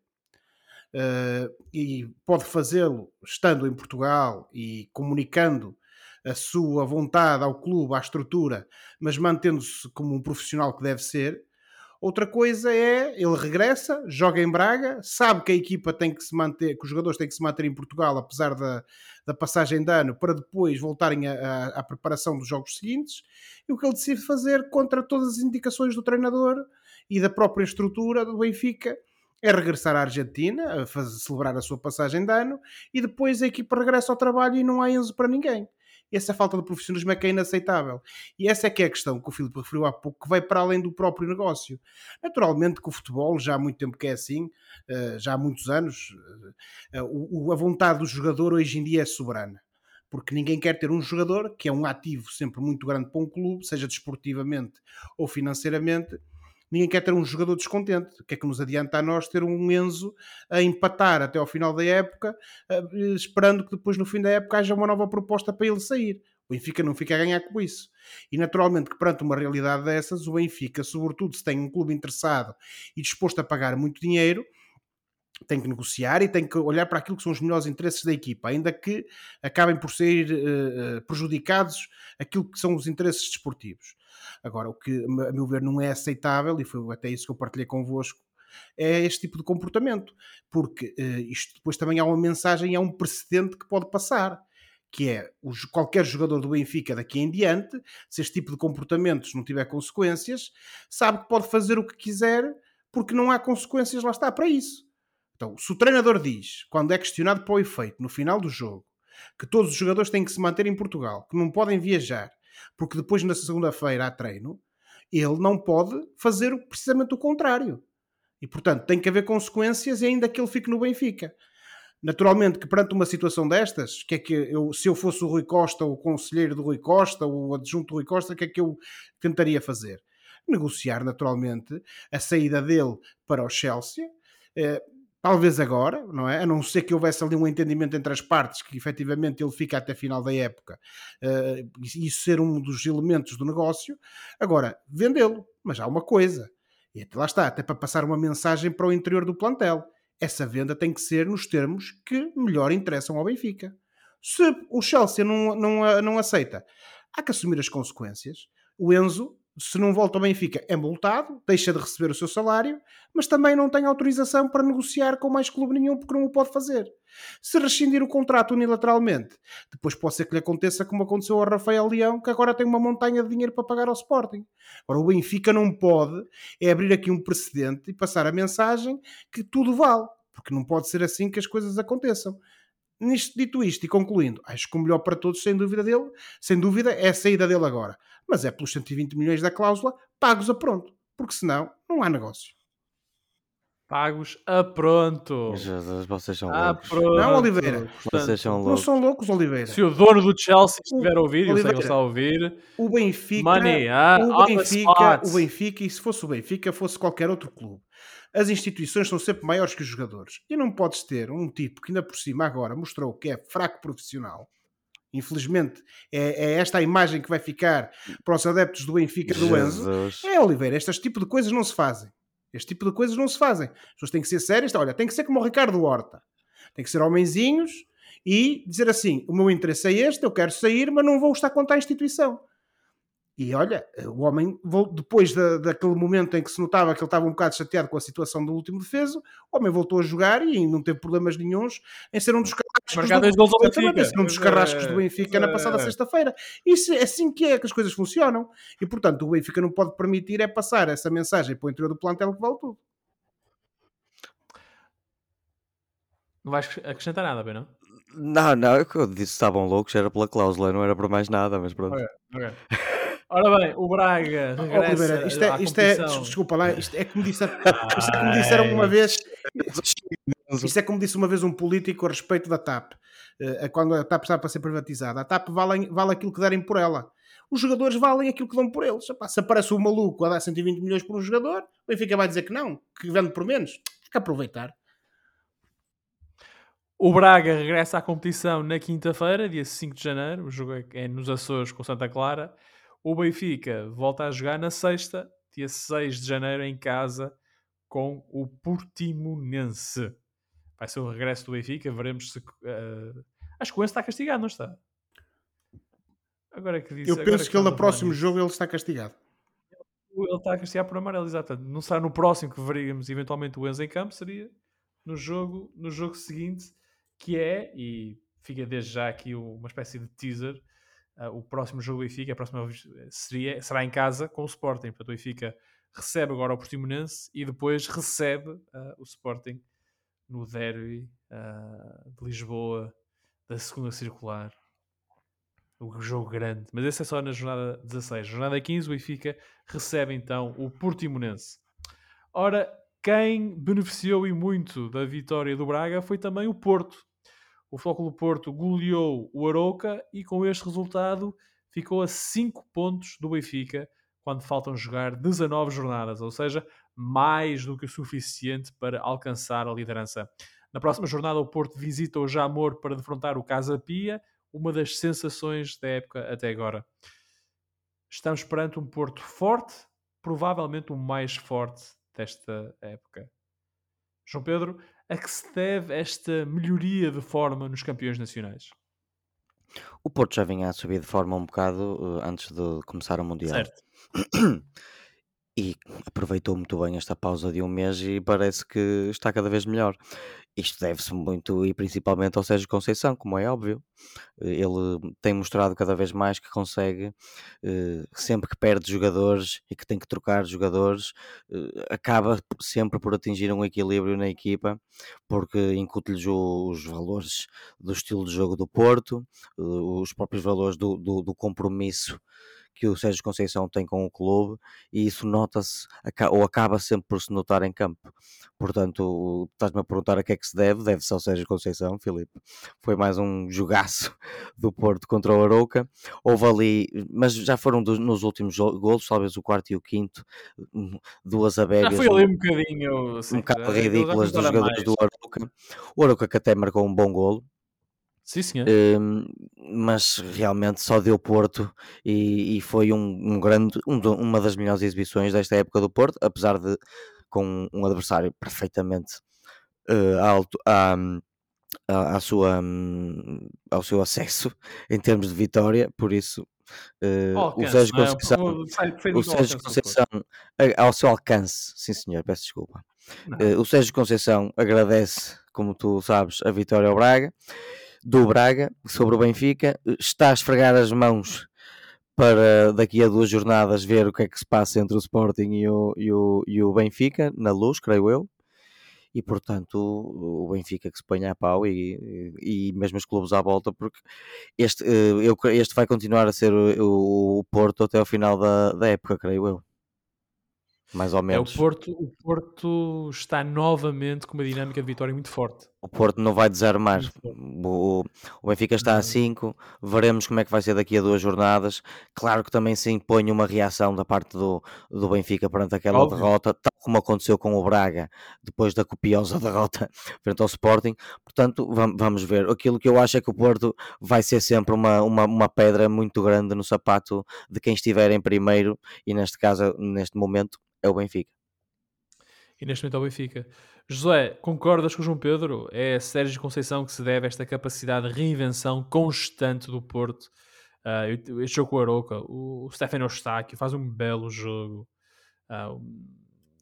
eh, e pode fazê-lo estando em Portugal e comunicando a sua vontade ao clube, à estrutura, mas mantendo-se como um profissional que deve ser. Outra coisa é ele regressa, joga em Braga, sabe que a equipa tem que se manter, que os jogadores têm que se manter em Portugal, apesar da, da passagem de ano, para depois voltarem à preparação dos jogos seguintes. E o que ele decide fazer contra todas as indicações do treinador e da própria estrutura do Benfica é regressar à Argentina, a fazer, celebrar a sua passagem de ano, e depois a equipa regressa ao trabalho e não há Enzo para ninguém. Essa falta de profissionalismo é que é inaceitável. E essa é que é a questão que o Filipe referiu há pouco, que vai para além do próprio negócio. Naturalmente que o futebol, já há muito tempo que é assim, eh, já há muitos anos, eh, o- a vontade do jogador hoje em dia é soberana. Porque ninguém quer ter um jogador que é um ativo sempre muito grande para um clube, seja desportivamente ou financeiramente, ninguém quer ter um jogador descontente. O que é que nos adianta a nós ter um Enzo a empatar até ao final da época, eh, esperando que depois no fim da época haja uma nova proposta para ele sair. O Benfica não fica a ganhar com isso. E naturalmente que perante uma realidade dessas, o Benfica, sobretudo se tem um clube interessado e disposto a pagar muito dinheiro, tem que negociar e tem que olhar para aquilo que são os melhores interesses da equipa, ainda que acabem por ser eh, eh, prejudicados aquilo que são os interesses desportivos. Agora, o que a meu ver não é aceitável, e foi até isso que eu partilhei convosco, é este tipo de comportamento, porque eh, isto depois também há uma mensagem, há um precedente que pode passar, que é os- qualquer jogador do Benfica daqui em diante, se este tipo de comportamentos não tiver consequências, sabe que pode fazer o que quiser, porque não há consequências, lá está, para isso. Então, se o treinador diz, quando é questionado para o efeito, no final do jogo, que todos os jogadores têm que se manter em Portugal, que não podem viajar, porque depois na segunda-feira há treino, ele não pode fazer precisamente o contrário. E, portanto, tem que haver consequências e ainda que ele fique no Benfica. Naturalmente que perante uma situação destas, que é que eu, se eu fosse o Rui Costa, o conselheiro do Rui Costa, ou o adjunto do Rui Costa, o que é que eu tentaria fazer? Negociar, naturalmente, a saída dele para o Chelsea, eh, talvez agora, não é? A não ser que houvesse ali um entendimento entre as partes, que efetivamente ele fica até final da época, e isso ser um dos elementos do negócio. Agora, vendê-lo, mas há uma coisa, e lá está, até para passar uma mensagem para o interior do plantel. Essa venda tem que ser nos termos que melhor interessam ao Benfica. Se o Chelsea não, não, não aceita, há que assumir as consequências. O Enzo, se não volta ao Benfica, é multado, deixa de receber o seu salário, mas também não tem autorização para negociar com mais clube nenhum porque não o pode fazer. Se rescindir o contrato unilateralmente, depois pode ser que lhe aconteça como aconteceu ao Rafael Leão, que agora tem uma montanha de dinheiro para pagar ao Sporting. Agora, o Benfica não pode é abrir aqui um precedente e passar a mensagem que tudo vale, porque não pode ser assim que as coisas aconteçam. Nisto, dito isto e concluindo, acho que o melhor para todos, sem dúvida dele, sem dúvida, é a saída dele agora. Mas é pelos 120 milhões da cláusula, pagos a pronto, porque senão não há negócio. Pagos a pronto. Jesus, vocês são A loucos. pronto. Não, Oliveira. Vocês são Não loucos. são loucos, Oliveira. Se o dono do Chelsea estiver a ouvir, eu sei que Oliveira. ele está a ouvir. O Benfica, Money, ah, o Benfica, o Benfica, e se fosse o Benfica, fosse qualquer outro clube. As instituições são sempre maiores que os jogadores. E não podes ter um tipo que ainda por cima agora mostrou que é fraco profissional. Infelizmente, é, é esta a imagem que vai ficar para os adeptos do Benfica do Enzo. É, Oliveira, este tipo de coisas não se fazem. Este tipo de coisas não se fazem. As pessoas têm que ser sérias. Olha, tem que ser como o Ricardo Horta. Tem que ser homenzinhos e dizer assim: o meu interesse é este, eu quero sair, mas não vou estar contra a instituição. E olha, o homem, depois da, daquele momento em que se notava que ele estava um bocado chateado com a situação do último defesa, o homem voltou a jogar e não teve problemas nenhums em ser um dos carrascos, do, Benfica. Ser um dos carrascos do Benfica na passada sexta-feira. Isso é assim que é que as coisas funcionam. E portanto, o Benfica não pode permitir é passar essa mensagem para o interior do plantel que vale tudo. Não vais acrescentar nada, bem, não? Não, não, é eu disse estavam loucos, era pela cláusula, não era por mais nada, mas pronto. Okay, okay. [LAUGHS] Ora bem, o Braga oh, regressa oh, isto é, isto é, desculpa lá, isto é como, disse, [LAUGHS] isto é como disseram uma vez [LAUGHS] isto é como disse uma vez um político a respeito da TAP eh, quando a TAP estava para ser privatizada a TAP vale, vale aquilo que derem por ela os jogadores valem aquilo que dão por eles se aparece um maluco a dar 120 milhões por um jogador o Benfica vai dizer que não, que vende por menos fica a aproveitar o Braga regressa à competição na quinta-feira, dia 5 de janeiro. O jogo é nos Açores com Santa Clara. O Benfica volta a jogar na sexta, dia 6 de janeiro, em casa com o Portimonense. Vai ser o regresso do Benfica. Veremos se. Uh... Acho que o Enzo está castigado, não está? Agora que disse, Eu penso que, que ele no próximo jogo ele está castigado. Ele está castigado por amarelo, exato. Não será no próximo que veríamos eventualmente o Enzo em campo, seria no jogo, no jogo seguinte que é, e fica desde já aqui uma espécie de teaser, uh, o próximo jogo do Benfica, a próxima seria, será em casa com o Sporting. Portanto, o Benfica recebe agora o Portimonense e depois recebe uh, o Sporting no derby uh, de Lisboa da segunda circular. O jogo grande. Mas esse é só na jornada 16. Jornada 15, o Benfica recebe então o Portimonense. Ora, quem beneficiou e muito da vitória do Braga foi também o Porto, o Flóculo Porto goleou o Aroca e com este resultado ficou a 5 pontos do Benfica quando faltam jogar 19 jornadas, ou seja, mais do que o suficiente para alcançar a liderança. Na próxima jornada, o Porto visita o Jamor para defrontar o Casa Pia, uma das sensações da época até agora. Estamos perante um Porto forte, provavelmente o mais forte desta época. João Pedro, a que se deve esta melhoria de forma nos campeões nacionais? O Porto já vinha a subir de forma um bocado uh, antes de começar o Mundial. Certo. E aproveitou muito bem esta pausa de um mês e parece que está cada vez melhor. Isto deve-se muito e principalmente ao Sérgio Conceição, como é óbvio. Ele tem mostrado cada vez mais que consegue, eh, sempre que perde jogadores e que tem que trocar jogadores, eh, acaba sempre por atingir um equilíbrio na equipa, porque incute-lhes os valores do estilo de jogo do Porto, eh, os próprios valores do, do, do compromisso que o Sérgio Conceição tem com o clube e isso nota-se ou acaba sempre por se notar em campo. Portanto, estás-me a perguntar a que é que se deve, deve-se ao Sérgio Conceição, Filipe. Foi mais um jogaço [LAUGHS] do Porto contra o Arouca. Houve ali, mas já foram dos, nos últimos golos, talvez o quarto e o quinto, hum, duas abegas. Já foi ali um bocadinho, assim, um bocado ridículas dos jogadores mais. do Arouca. O Arouca que até marcou um bom golo, Sim, senhor. Um, mas realmente só deu Porto e, e foi um, um grande, um, uma das melhores exibições desta época do Porto, apesar de com um adversário perfeitamente uh, alto à, à, à sua, um, ao seu acesso em termos de vitória, por isso uh, alcance, o Sérgio é? Conceição, é? o Sérgio Conceição ao seu alcance, sim senhor, peço desculpa. Uh, o Sérgio Conceição agradece, como tu sabes, a vitória ao Braga do Braga sobre o Benfica. Está a esfregar as mãos para daqui a duas jornadas ver o que é que se passa entre o Sporting e o, e o, e o Benfica, na luz, creio eu. E portanto, o Benfica que se ponha a pau e, e, e mesmo os clubes à volta, porque este, eh, eu, este vai continuar a ser o, o Porto até ao final da, da época, creio eu mais ou menos. É, o, Porto, o Porto está novamente com uma dinâmica de vitória muito forte. O Porto não vai desarmar. O, o Benfica está a 5. Veremos como é que vai ser daqui a duas jornadas. Claro que também se impõe uma reação da parte do, do Benfica perante aquela Óbvio. derrota, tal como aconteceu com o Braga depois da copiosa [LAUGHS] derrota frente ao Sporting. Portanto, vamos ver. Aquilo que eu acho é que o Porto vai ser sempre uma, uma, uma pedra muito grande no sapato de quem estiver em primeiro e, neste caso, neste momento, é o Benfica. E neste momento é o Benfica. José, concordas com o João Pedro? É Sérgio Conceição que se deve esta capacidade de reinvenção constante do Porto Uh, este jogo com o Aroca, o, o Stefano Eustáquio faz um belo jogo. Uh,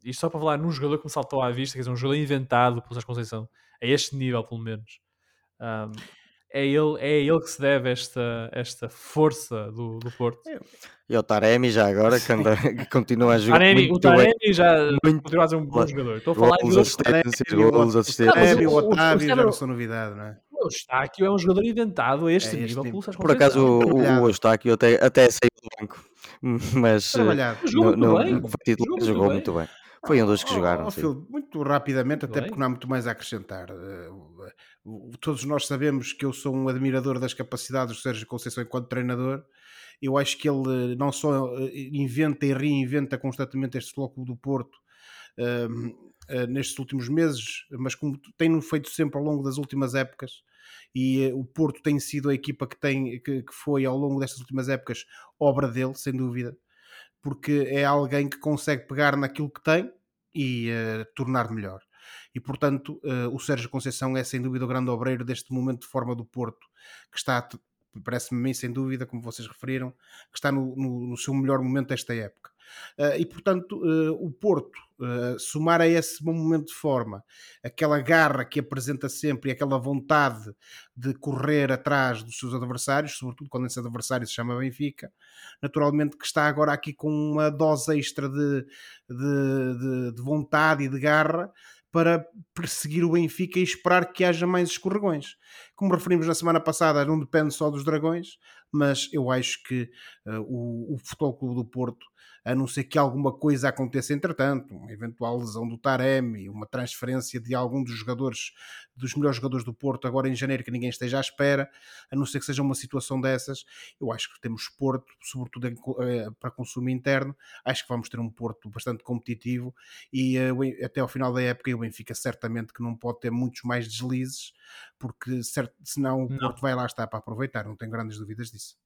isto só para falar num jogador que me saltou à vista, quer dizer, um jogador inventado pelo Sérgio Conceição, a este nível pelo menos. Um, é ele, é ele que se deve esta, esta força do, do Porto. E o Taremi já agora, que, anda, [LAUGHS] que continua a jogar Taremi, muito o Taremi bem. já muito continua a ser um bom jogador. Estou a falar Golos, de assistências, Taremi, golos, o- assistências. Otávio, o- Otávio já não são novidade, não é? O Eustáquio é um jogador inventado a este É este nível Sérgio Por acaso o, o, Eustáquio até, até saiu do banco, [LAUGHS] mas eh, Trabalhado. Jogou no- muito no- bem. foi titular, Jogou muito jogou bem. muito bem. Foi um dos que Oh, jogaram. oh. Phil, muito rapidamente, até Bem. porque não há muito mais a acrescentar. Todos nós sabemos que eu sou um admirador das capacidades do Sérgio Conceição enquanto treinador. Eu acho que ele eh, não só eh, inventa e reinventa constantemente este Futebol do Porto ehm, eh, nestes últimos meses, mas como tem feito sempre ao longo das últimas épocas. E eh, o Porto tem sido a equipa que, tem, que, que foi ao longo destas últimas épocas obra dele, sem dúvida porque é alguém que consegue pegar naquilo que tem e tornar melhor. E portanto, eh, o Sérgio Conceição é sem dúvida o grande obreiro deste momento de forma do Porto, que está, parece-me a mim, sem dúvida, como vocês referiram, que está no, no- no seu melhor momento desta época. Eh, e portanto, eh, o Porto, eh, somar a esse bom momento de forma, aquela garra que apresenta sempre e aquela vontade de correr atrás dos seus adversários, sobretudo quando esse adversário se chama Benfica, naturalmente que está agora aqui com uma dose extra de, de, de- de vontade e de garra para perseguir o Benfica e esperar que haja mais escorregões. Como referimos na semana passada, não depende só dos dragões, mas eu acho que eh, o, o Futebol Clube do Porto, a não ser que alguma coisa aconteça entretanto, uma eventual lesão do Taremi, uma transferência de algum dos jogadores, dos melhores jogadores do Porto agora em janeiro que ninguém esteja à espera, a não ser que seja uma situação dessas, eu acho que temos Porto, sobretudo em eh, para consumo interno, acho que vamos ter um Porto bastante competitivo e eh, até ao final da época o Benfica certamente que não pode ter muitos mais deslizes, porque certo, senão o Não. Porto vai lá estar para aproveitar, não tenho grandes dúvidas disso.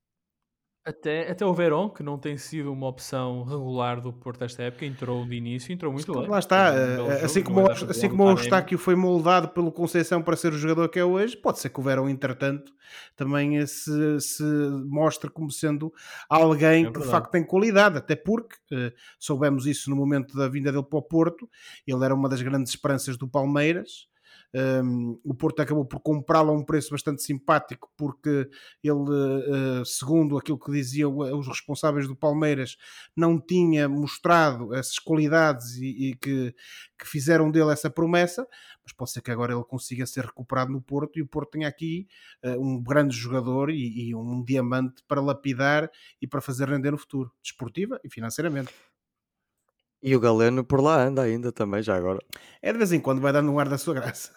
Até, até o Verón, que não tem sido uma opção regular do Porto esta época, entrou de início, entrou muito bem. Lá está, um eh, jogo, assim uma como, o- assim como o. Eustáquio foi moldado pelo Conceição para ser o jogador que é hoje, pode ser que o Verão, entretanto, também eh, se, se mostre como sendo alguém É que de facto tem qualidade, até porque eh, soubemos isso no momento da vinda dele para o Porto, ele era uma das grandes esperanças do Palmeiras. Um, o Porto acabou por comprá-lo a um preço bastante simpático, porque ele, eh, segundo aquilo que diziam os responsáveis do Palmeiras, não tinha mostrado essas qualidades e, e que, que fizeram dele essa promessa, mas pode ser que agora ele consiga ser recuperado no Porto e o Porto tenha aqui eh, um grande jogador e, e um diamante para lapidar e para fazer render no futuro, desportiva e financeiramente. E o Galeno por lá anda ainda também, já agora. É de vez em quando vai dando um ar da sua graça.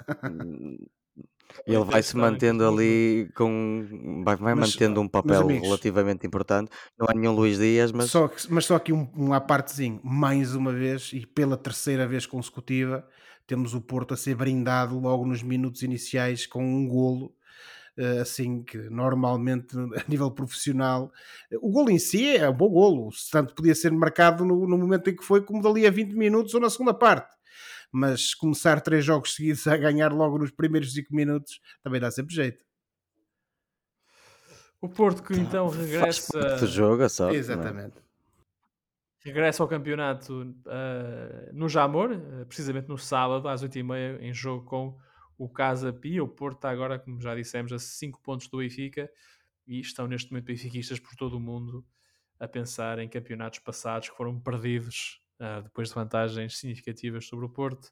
Ele vai se mantendo ali com. Vai, vai Mas, mantendo um meus papel amigos, relativamente importante. Não há nenhum Luís Dias, mas Só mas só aqui um, um à partezinho, mais uma vez e pela terceira vez consecutiva, temos o Porto a ser brindado logo nos minutos iniciais com um golo. Eh, Assim que normalmente [LAUGHS] a nível profissional o golo em si é um bom golo, tanto podia ser marcado no, no momento em que foi, como dali a 20 minutos ou na segunda parte. Mas começar três jogos seguidos [LAUGHS] a ganhar logo nos primeiros 5 minutos também dá sempre jeito. O Porto que então faz regressa, parte do jogo, sorte. não é? Exatamente. regressa ao campeonato ah, no Jamor, precisamente no sábado, às 8h30, em jogo com o Casa Pia. O Porto está agora, como já dissemos, a 5 pontos do Benfica e estão neste momento benfiquistas por todo o mundo a pensar em campeonatos passados que foram perdidos ah, depois de vantagens significativas sobre o Porto.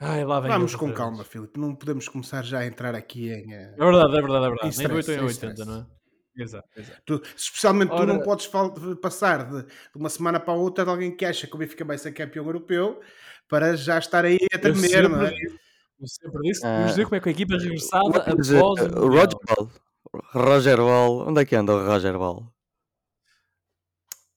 Ai, Vamos com calma. Filipe. Não podemos começar já a entrar aqui em. eh, É verdade, é verdade, é verdade. Em Nem do 8 em stress, em 80, stress. não é? Exato, exato. Tu- especialmente tu Ora- não podes passar de, de uma semana para outra de alguém que acha que o Benfica vai ser campeão europeu para já estar aí a Eu tremer, sempre não é? Sempre disse, Ah, vamos dizer como é que a equipa regressava Mas, após o. Roger Ball. Roger Ball. Onde é que anda o Roger Ball?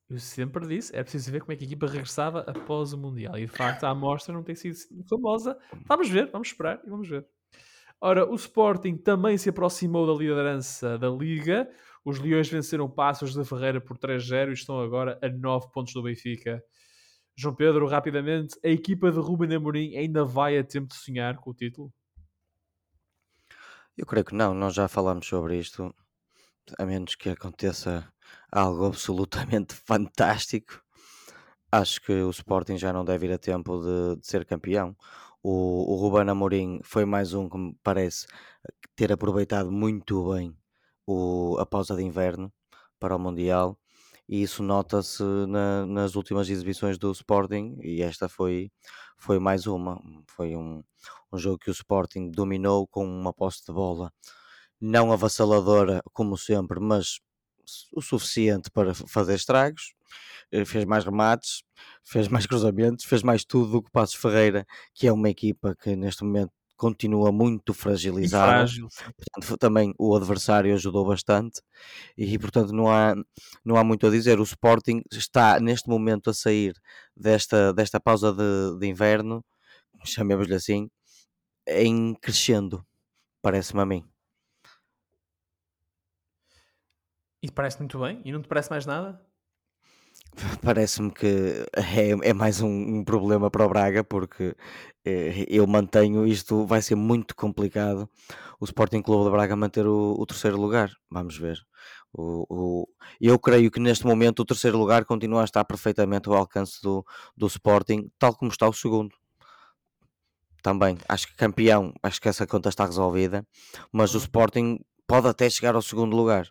Eu sempre disse, é preciso ver como é que a equipa regressava após o Mundial. E de facto a amostra não tem sido famosa. Vamos ver, vamos esperar e vamos ver. Ora, o Sporting também se aproximou da liderança da Liga. Os Leões venceram Passos de Ferreira por 3-0 e estão agora a 9 pontos do Benfica. João Pedro, rapidamente, a equipa de Ruben Amorim ainda vai a tempo de sonhar com o título? Eu creio que não, nós já falámos sobre isto. a menos que aconteça algo absolutamente [LAUGHS] fantástico, acho que o Sporting já não deve ir a tempo de, de ser campeão. O, o Ruben Amorim foi mais um que me parece ter aproveitado muito bem o, a pausa de inverno para o Mundial e isso nota-se na, nas últimas exibições do Sporting e esta foi, foi mais uma. Foi um, um jogo que o Sporting dominou com uma posse de bola não avassaladora como sempre, mas o suficiente para fazer estragos. Eh, fez mais remates, fez mais [LAUGHS] cruzamentos, fez mais tudo do que Passos Ferreira, que é uma equipa que neste momento continua muito fragilizada. Frágil, portanto, também o adversário ajudou bastante e, portanto, não há, não há muito a dizer. O Sporting está neste momento a sair desta, desta pausa de, de inverno, chamemos-lhe assim, em crescendo, parece-me a mim. E parece muito bem? E não te parece mais nada? [LAUGHS] Parece-me que é, é mais um, um, problema para o Braga, porque eh, eu mantenho isto, vai ser muito complicado o Sporting Clube de Braga manter o, o terceiro lugar. Vamos ver. O, o, eu creio que neste momento o terceiro lugar continua a estar perfeitamente ao alcance do, do Sporting, tal como está o segundo. Também, acho que campeão, acho que essa conta está resolvida, mas o uhum. Sporting pode até chegar ao segundo lugar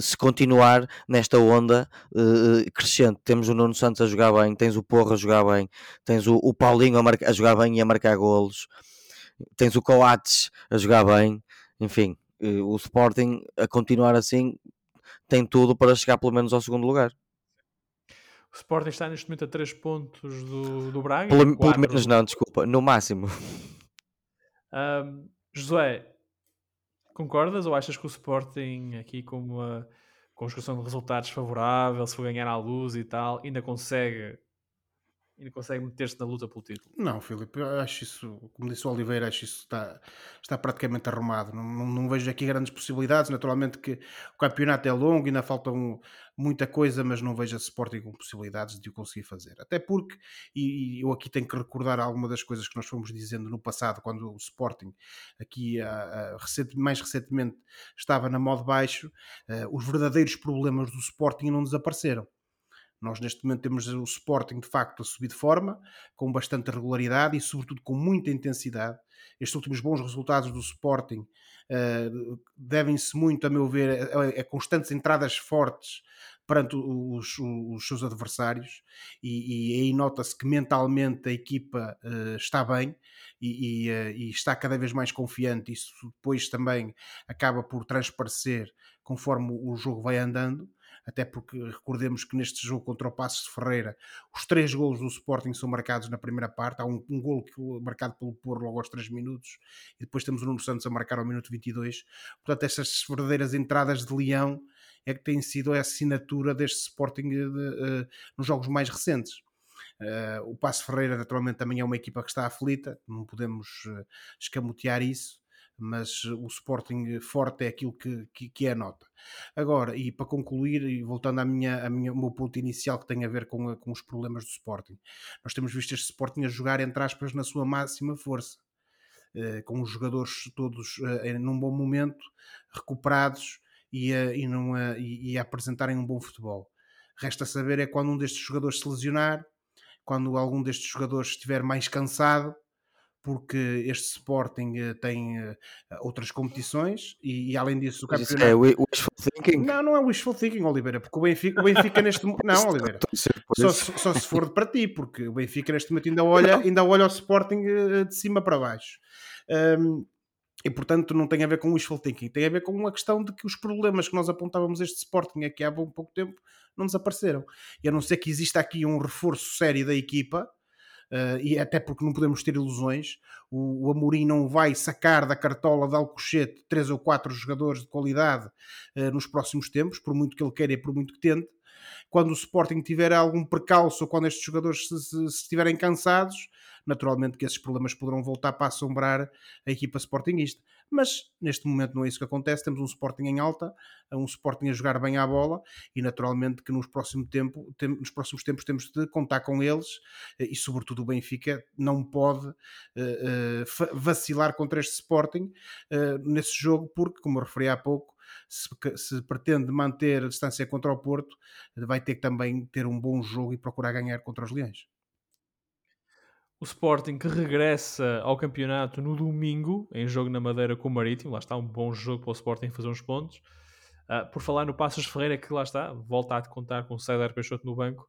se continuar nesta onda uh, crescente, temos o Nuno Santos a jogar bem, tens o Porro a jogar bem, tens o, o Paulinho a, marca, a, jogar bem e a marcar golos, tens o Coates a jogar bem, enfim, uh, o Sporting a continuar assim tem tudo para chegar pelo menos ao segundo lugar. O Sporting está neste momento a 3 pontos do, do Braga. Pelo, pelo menos não, desculpa, no máximo. Um, José, Concordas ou achas que o Sporting, aqui com uma construção de resultados favorável, se for ganhar à luz e tal, ainda consegue ainda consegue meter-se na luta pelo título. Não, Filipe, acho isso, como disse o Oliveira, acho isso está, está praticamente arrumado. Não, não, não, vejo aqui grandes possibilidades. Naturalmente que o campeonato é longo, ainda falta muita coisa, mas não vejo a Sporting com possibilidades de o conseguir fazer. Até porque, e, e eu aqui tenho que recordar alguma das coisas que nós fomos dizendo no passado, quando o Sporting, aqui a, a, recente, mais recentemente, estava na modo baixo, uh, os verdadeiros problemas do Sporting não desapareceram nós neste momento temos o Sporting de facto a subir de forma, com bastante regularidade e sobretudo com muita intensidade. Estes últimos bons resultados do Sporting uh, devem-se muito, a meu ver, a, a, constantes entradas fortes perante os, os seus adversários e, e aí nota-se que mentalmente a equipa uh, está bem e, e, uh, e, está cada vez mais confiante. Isso depois também acaba por transparecer conforme o jogo vai andando até porque recordemos que neste jogo contra o Passos de Ferreira, os três golos do Sporting são marcados na primeira parte. Há um, um golo que, marcado pelo Porro logo aos 3 minutos, e depois temos o Nuno Santos a marcar ao minuto 22. Portanto, estas verdadeiras entradas de leão é que têm sido a assinatura deste Sporting de, de, uh, nos jogos mais recentes. Uh, o Passo Ferreira, naturalmente, também é uma equipa que está aflita, não podemos uh, escamotear isso mas o Sporting forte é aquilo que, que, que, é a nota. Agora, e para concluir, e voltando à minha, à minha, ao meu ponto inicial que tem a ver com, com os problemas do Sporting, nós temos visto este Sporting a jogar, entre aspas, na sua máxima força. Uh, com os jogadores todos uh, num bom momento, recuperados e, uh, e, não, e, e a apresentarem um bom futebol. Resta saber é quando um destes jogadores se lesionar, quando algum destes jogadores estiver mais cansado, porque este Sporting eh, tem uh, outras competições e, e, além disso o campeonato... Isso é wishful thinking? Não, não é wishful thinking, Oliveira, porque o Benfica, o Benfica neste momento... [LAUGHS] Não, Oliveira, só, só, se for para ti, porque o Benfica neste momento ainda olha, ainda olha o Sporting uh, de cima para baixo. Um, e portanto não tem a ver com wishful thinking, tem a ver com uma questão de que os problemas que nós apontávamos este Sporting aqui há bom pouco tempo não desapareceram. E a não ser que exista aqui um reforço sério da equipa, Uh, e até porque não podemos ter ilusões, o, o Amorim não vai sacar da cartola de Alcochete três ou quatro jogadores de qualidade uh, nos próximos tempos, por muito que ele queira e por muito que tente. Quando o Sporting tiver algum percalço ou quando estes jogadores se, se, se estiverem cansados, naturalmente que esses problemas poderão voltar para assombrar a equipa Sportingista mas neste momento não é isso que acontece. Temos um Sporting em alta, um Sporting a jogar bem à bola e naturalmente que nos, próximo tempo, tem, nos próximos tempos temos de contar com eles eh, e sobretudo o Benfica não pode uh, uh, vacilar contra este Sporting uh, nesse jogo porque, como eu referi há pouco, se, se, pretende manter a distância contra o Porto, vai ter que também ter um bom jogo e procurar ganhar contra os Leões. O Sporting que regressa ao campeonato no domingo, em jogo na Madeira com o Marítimo, lá está um bom jogo para o Sporting fazer uns pontos. Uh, por falar no Passos Ferreira, que lá está, volta a contar com César Peixoto no banco.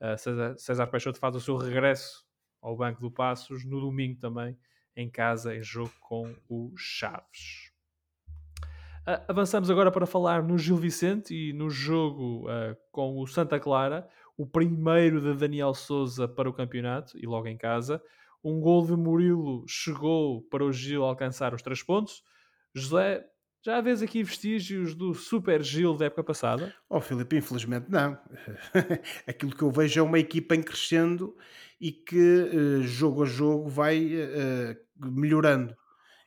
Uh, César, César Peixoto faz o seu regresso ao banco do Passos no domingo também, em casa, em jogo com o Chaves. Uh, avançamos agora para falar no Gil Vicente e no jogo uh, com o Santa Clara, o primeiro de Daniel Souza para o campeonato e logo em casa. Um gol de Murilo chegou para o Gil alcançar os três pontos. José, já vês aqui vestígios do Super Gil da época passada? Oh, Filipe, infelizmente não. [LAUGHS] Aquilo que eu vejo é uma equipa em crescendo e que uh, jogo a jogo vai uh, melhorando.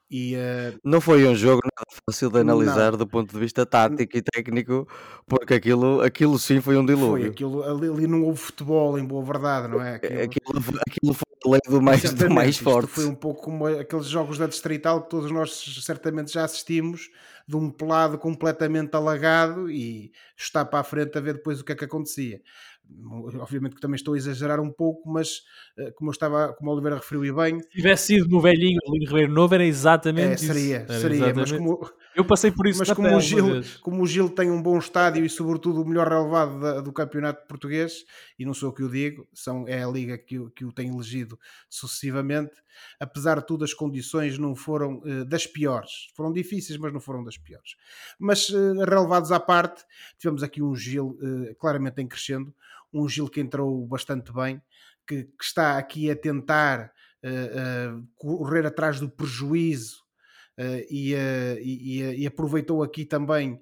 E, uh... Não foi um jogo nada fácil de analisar não. do ponto de vista tático e técnico, porque aquilo, aquilo sim foi um dilúvio. Foi aquilo, ali, ali não houve futebol, em boa verdade, não é? Aquilo, aquilo, aquilo foi a lei do mais, do mais forte. foi um pouco como aqueles jogos da Distrital que todos nós certamente já assistimos, de um pelado completamente alagado e está para a frente a ver depois o que é que acontecia obviamente que também estou a exagerar um pouco, mas eh, como eu estava, como o Oliveira referiu e bem. Se tivesse sido no velhinho Lino Ribeiro Novo, era exatamente é, seria, isso. Era seria, exatamente. mas como, eu passei por isso mas como, o Gil, como o Gil tem um bom estádio e sobretudo o melhor relevado da, do campeonato português, e não sou o que o digo, são, é a liga que, que o tem elegido sucessivamente, apesar de tudo as condições não foram uh, das piores, foram difíceis, mas não foram das piores. Mas uh, relevados à parte, tivemos aqui um Gil uh, claramente em crescendo, um Gil que entrou bastante bem, que, que está aqui a tentar uh, uh, correr atrás do prejuízo uh, e, e, e, aproveitou aqui também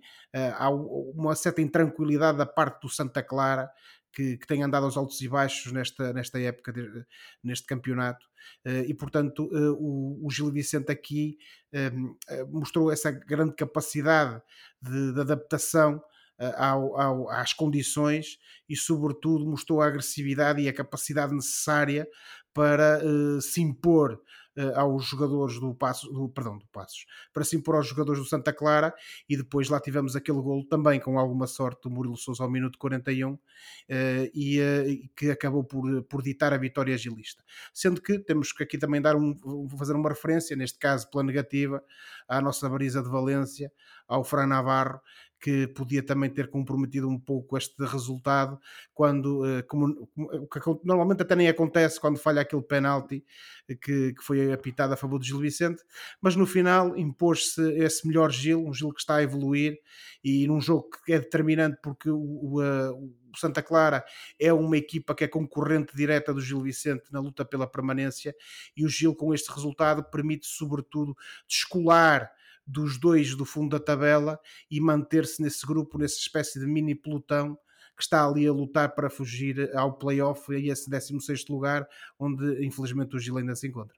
uma certa intranquilidade da parte do Santa Clara, que, que, tem andado aos altos e baixos nesta, nesta época, de, neste campeonato. Uh, e, portanto, uh, o, o, Gil Vicente aqui uh, mostrou essa grande capacidade de, de adaptação ao, ao, às condições e, sobretudo, mostrou a agressividade e a capacidade necessária para uh, se impor uh, aos jogadores do Passos, do, perdão, do Passos, para se impor aos jogadores do Santa Clara e depois lá tivemos aquele golo também com alguma sorte do Murilo Sousa ao minuto 41 uh, e uh, que acabou por, por ditar a vitória agilista. Sendo que temos que aqui também dar um, fazer uma referência, neste caso pela negativa, à nossa brisa de Valência, ao Fran Navarro, que podia também ter comprometido um pouco este resultado, quando, eh, como, que normalmente até nem acontece quando falha aquele penalti que, que foi apitado a favor do Gil Vicente, mas no final impôs-se esse melhor Gil, um Gil que está a evoluir e num jogo que é determinante porque o, o, eh, o Santa Clara é uma equipa que é concorrente direta do Gil Vicente na luta pela permanência e o Gil com este resultado permite sobretudo descolar dos dois do fundo da tabela e manter-se nesse grupo, nessa espécie de mini pelotão que está ali a lutar para fugir ao playoff e esse 16 lugar, onde infelizmente o Gil ainda se encontra.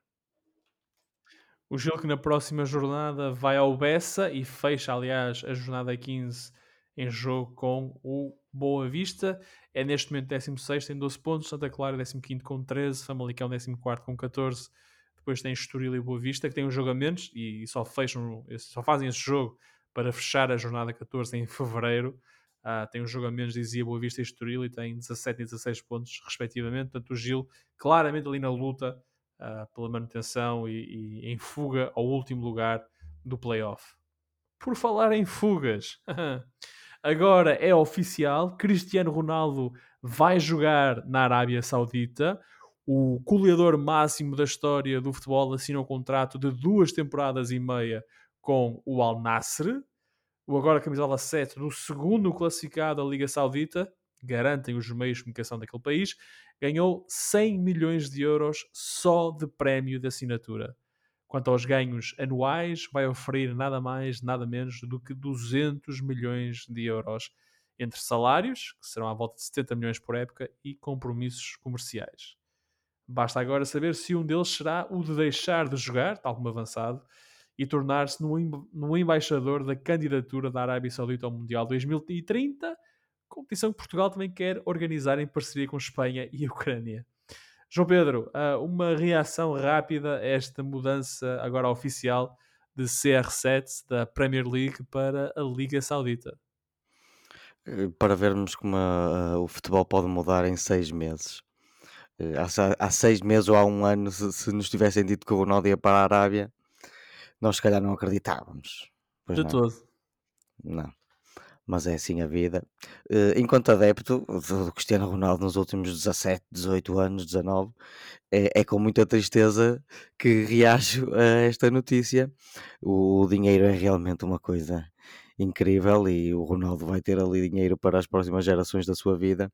O Gil que na próxima jornada vai ao Bessa e fecha, aliás, a jornada 15 em jogo com o Boa Vista. É neste momento 16 tem 12 pontos, Santa Clara 15 com 13, Famalicão 14 com 14, depois tem Estoril e Boa Vista, que têm um jogo a menos e só fecham, só fazem esse jogo para fechar a jornada 14 em fevereiro. Uh, tem um jogo a menos, dizia Boa Vista e Estoril, e tem 17 e 16 pontos, respectivamente. Portanto, o Gil claramente ali na luta uh, pela manutenção e, e, em fuga ao último lugar do playoff. Por falar em fugas, [LAUGHS] agora é oficial: Cristiano Ronaldo vai jogar na Arábia Saudita o goleador máximo da história do futebol assina um contrato de duas temporadas e meia com o Al Nassr, o agora camisola 7 do segundo classificado da Liga Saudita, garantem os meios de comunicação daquele país, ganhou 100 milhões de euros só de prémio de assinatura. Quanto aos ganhos anuais, vai oferir nada mais, nada menos do que 200 milhões de euros entre salários, que serão à volta de 70 milhões por época, e compromissos comerciais. Basta agora saber se um deles será o de deixar de jogar, tal como avançado, e tornar-se no, embaixador da candidatura da Arábia Saudita ao Mundial 2030, competição que Portugal também quer organizar em parceria com Espanha e a [LAUGHS] Ucrânia. João Pedro, ah, uma reação rápida a esta mudança agora oficial de CR7 da Premier League para a Liga Saudita. Eh, Para vermos como ah, o futebol pode mudar em seis meses. Eh, Há, se- há seis meses ou há um ano, se, se nos tivessem dito que o Ronaldo ia para a Arábia, nós se calhar não acreditávamos. Pois De não. todo. Não. Mas é assim a vida. Eh, Enquanto adepto do Cristiano Ronaldo nos últimos 17, 18 anos, 19, é, é com muita tristeza que reajo a esta notícia. O, o dinheiro é realmente uma coisa incrível e o Ronaldo vai ter ali dinheiro para as próximas gerações da sua vida,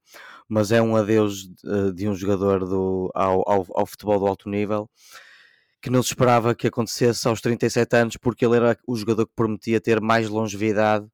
mas é um adeus eh, de um jogador do, ao, ao, ao futebol do alto nível que não se esperava que acontecesse aos 37 anos, porque ele era o jogador que prometia ter mais longevidade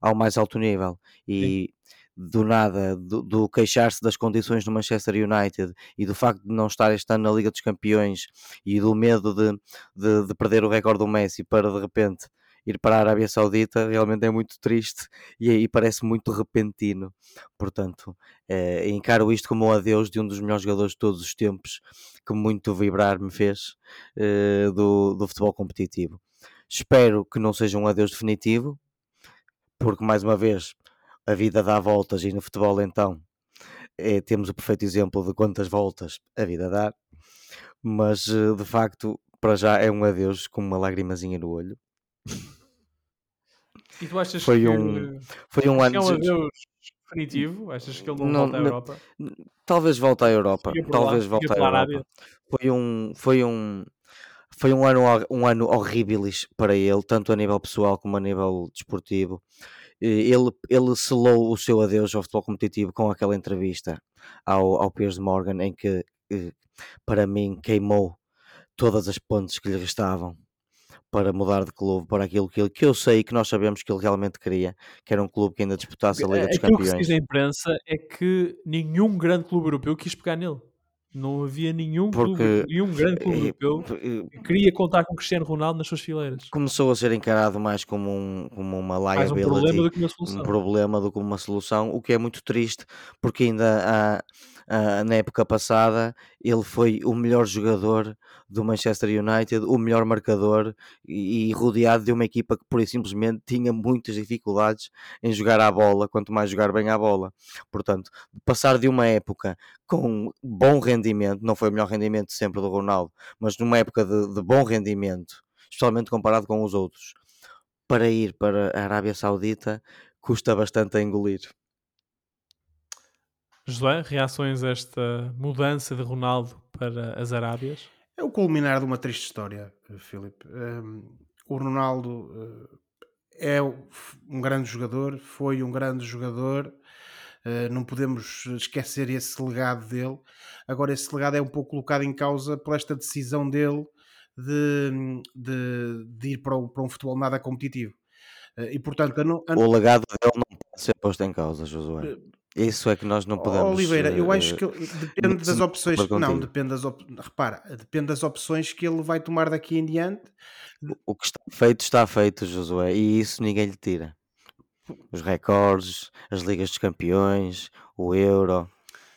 ao mais alto nível. E do nada, do, do queixar-se das condições no Manchester United e do facto de não estar este ano na Liga dos Campeões e do medo de, de, de perder o recorde do Messi para de repente ir para a Arábia Saudita, realmente é muito triste e, e parece muito repentino. Portanto, eh, encaro isto como um adeus de um dos melhores jogadores de todos os tempos, que muito vibrar me fez eh, do, do futebol competitivo. Espero que não seja um adeus definitivo, porque mais uma vez a vida dá voltas e no futebol então eh, temos o perfeito exemplo de quantas voltas a vida dá, mas eh, de facto para já é um adeus com uma lagrimazinha no olho. [LAUGHS] E tu achas Foi que, um- Foi um é ano. um adeus definitivo? Achas que ele não, Não, volta à não- Europa? Talvez volte à Europa. Lá, Talvez volte à Europa. Foi um, foi um, foi um ano, um ano horrível para ele, tanto a nível pessoal como a nível desportivo. Ele, ele selou o seu adeus ao futebol competitivo com aquela entrevista ao, ao Piers Morgan, em que, eh, para mim, queimou todas as pontes que lhe restavam para mudar de clube para aquilo que, ele, que eu sei e que nós sabemos que ele realmente queria, que era um clube que ainda disputasse a Liga dos Aquilo que se Campeões. diz na imprensa é que nenhum grande clube europeu quis pegar nele. Não havia nenhum, clube, Porque, nenhum grande clube eh, europeu eh, que queria contar com Cristiano Ronaldo nas suas fileiras. começou a ser encarado mais como, um, como uma Mais um liability, problema do que uma um solução. problema do que uma solução, o que é muito triste, porque ainda há, há- na época passada ele foi o melhor jogador do Manchester United, o melhor marcador e, e rodeado de uma equipa que pura e simplesmente tinha muitas dificuldades em jogar à bola, quanto mais jogar bem à bola. Portanto, passar de uma época com bom rendimento, não foi o melhor rendimento sempre do Ronaldo, mas numa época de, de bom rendimento, especialmente comparado com os outros, para ir para a Arábia Saudita custa bastante a engolir. Josué, reações a esta mudança de Ronaldo para as Arábias? É o culminar de uma triste história, eh, Filipe. Um, o Ronaldo eh, é um grande jogador, foi um grande jogador, eh, não podemos esquecer esse legado dele. Agora, esse legado é um pouco colocado em causa por esta decisão dele de, de, de ir para, o- para um futebol nada competitivo. E portanto, O legado dele não pode ser posto em causa, Josué. Isso é que nós não podemos. Oliveira, eu eh, acho que ele- depende das opções. Não, depende das op... repara, depende das opções que ele vai tomar daqui em diante. O que está feito, está feito, Josué, e isso ninguém lhe tira. Os recordes, as Ligas dos Campeões, o Euro.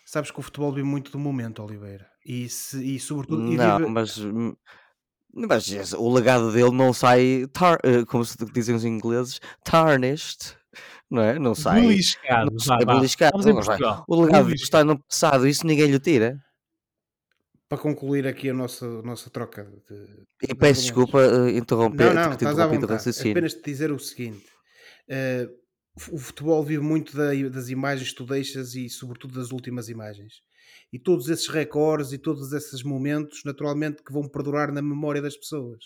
Sabes que o futebol vive muito do momento, Oliveira. E, se, e sobretudo. e Não, vive- mas, mas o legado dele não sai, tar, eh, como se dizem os ingleses, tarnished, não é? Não sai. Beliscado. não sai beliscado, não. Portugal. O legado está no passado, isso ninguém lhe tira. Para concluir aqui a nossa, a nossa troca de. E de peço argumentos. desculpa eh, interromper, Não, não, estás à vontade. Apenas te dizer o seguinte: eh, o futebol vive muito da- das imagens que tu deixas e, sobretudo, das últimas imagens. E todos esses recordes e todos esses momentos, naturalmente, que vão perdurar na memória das pessoas.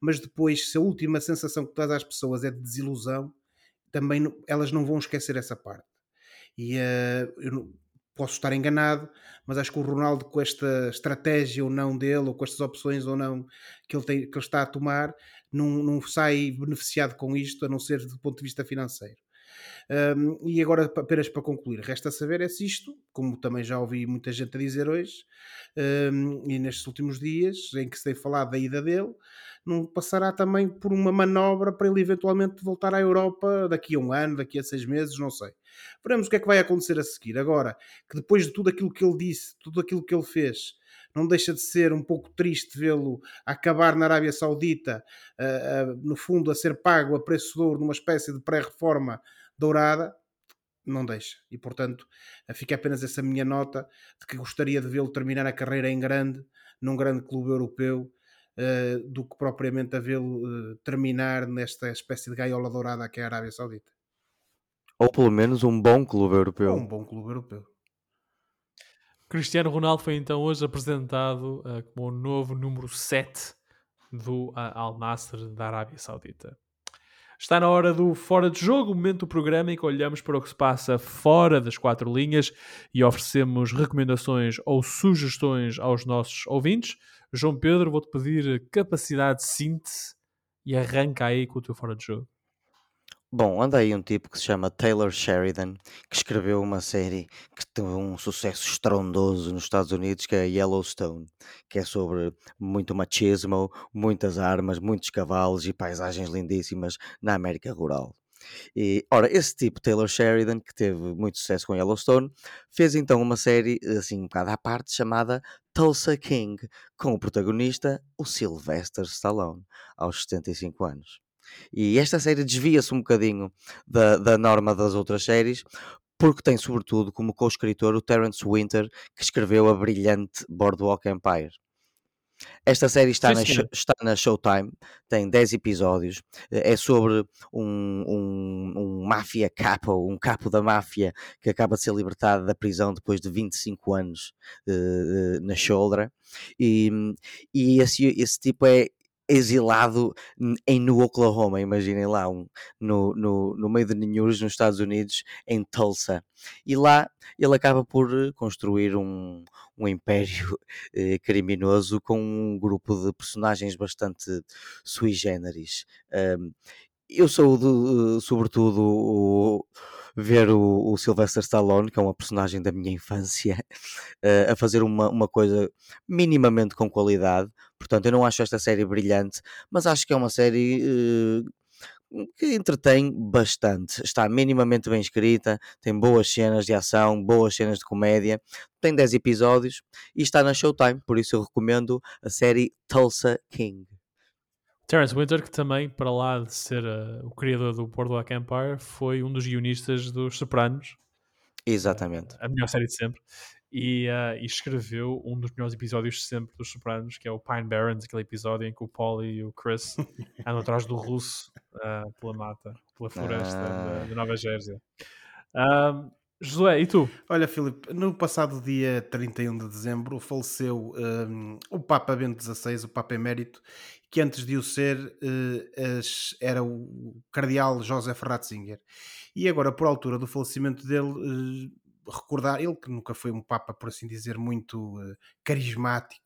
Mas depois, se a última sensação que tu dás às pessoas é de desilusão, também elas não vão esquecer essa parte. E eh, eu posso estar enganado, mas acho que o Ronaldo, com esta estratégia ou não dele, ou com estas opções ou não que ele, tem, que ele está a tomar, não, não sai beneficiado com isto, a não ser do ponto de vista financeiro. Um, e agora, apenas para concluir, resta saber é se isto, como também já ouvi muita gente a dizer hoje, um, e nestes últimos dias, em que se tem falado da ida dele, não passará também por uma manobra para ele eventualmente voltar à Europa daqui a um ano, daqui a seis meses, não sei. Veremos o que é que vai acontecer a seguir. Agora, que depois de tudo aquilo que ele disse, tudo aquilo que ele fez, não deixa de ser um pouco triste vê-lo acabar na Arábia Saudita, uh, uh, no fundo, a ser pago a preço de ouro numa espécie de pré-reforma dourada. Não deixa. E, portanto, fica apenas essa minha nota de que gostaria de vê-lo terminar a carreira em grande, num grande clube europeu, uh, do que propriamente a vê-lo uh, terminar nesta espécie de gaiola dourada que é a Arábia Saudita. Ou pelo menos um bom clube europeu. Ou um bom clube europeu. Cristiano Ronaldo foi então hoje apresentado uh, como o novo número 7 do Al Nassr da Arábia Saudita. Está na hora do Fora de Jogo, o momento do programa em que olhamos para o que se passa fora das quatro linhas e oferecemos recomendações ou sugestões aos nossos ouvintes. João Pedro, vou-te pedir capacidade de síntese e arranca aí com o teu Fora de Jogo. Bom, anda aí um tipo que se chama Taylor Sheridan, que escreveu uma série que teve um sucesso estrondoso nos Estados Unidos, que é Yellowstone, que é sobre muito machismo, muitas armas, muitos cavalos e paisagens lindíssimas na América Rural. E, ora, esse tipo, Taylor Sheridan, que teve muito sucesso com Yellowstone, fez então uma série, assim, um bocado à parte, chamada Tulsa King, com o protagonista, o Sylvester Stallone, aos 75 anos. E esta série desvia-se um bocadinho da, da norma das outras séries, porque tem sobretudo como co-escritor o Terence Winter, que escreveu a brilhante Boardwalk Empire. Esta série está, sim, na, está na Showtime, tem 10 episódios, é sobre um, um, um máfia capo, um capo da máfia que acaba de ser libertado da prisão depois de 25 anos uh, na shoulder. E, e esse, esse tipo é exilado em no Oklahoma, imaginem lá, um, no, no, no meio de ninhos nos Estados Unidos, em Tulsa. E lá ele acaba por eh, construir um, um império [LAUGHS] eh, criminoso com um grupo de personagens bastante sui generis. Um, eu sou, de, sobretudo, o, ver o, o Sylvester Stallone, que é uma personagem da minha infância, uh, [LAUGHS] a fazer uma, uma coisa minimamente com qualidade. Portanto, eu não acho esta série brilhante, mas acho que é uma série uh, que entretém bastante. Está minimamente bem escrita, tem boas cenas de ação, boas cenas de comédia, tem 10 episódios e está na Showtime, por isso eu recomendo a série Tulsa King. Terence Winter, que também, para lá de ser uh, o criador do Boardwalk Empire, foi um dos guionistas dos Sopranos. Exatamente. Uh, a melhor série de sempre. E, uh, e, escreveu um dos melhores episódios sempre dos Sopranos, que é o Pine Barrens, aquele episódio em que o Paul e o Chris [LAUGHS] andam atrás do russo pela mata, pela floresta ah. de, de, Nova Jersey. Josué, e tu? Olha, Filipe, no passado dia 31 de dezembro faleceu um, o Papa Bento XVI, o Papa Emérito, que antes de o ser uh, era o cardeal Joseph Ratzinger. E agora, por altura do falecimento dele, uh, recordar, ele que nunca foi um Papa, por assim dizer, muito uh, carismático,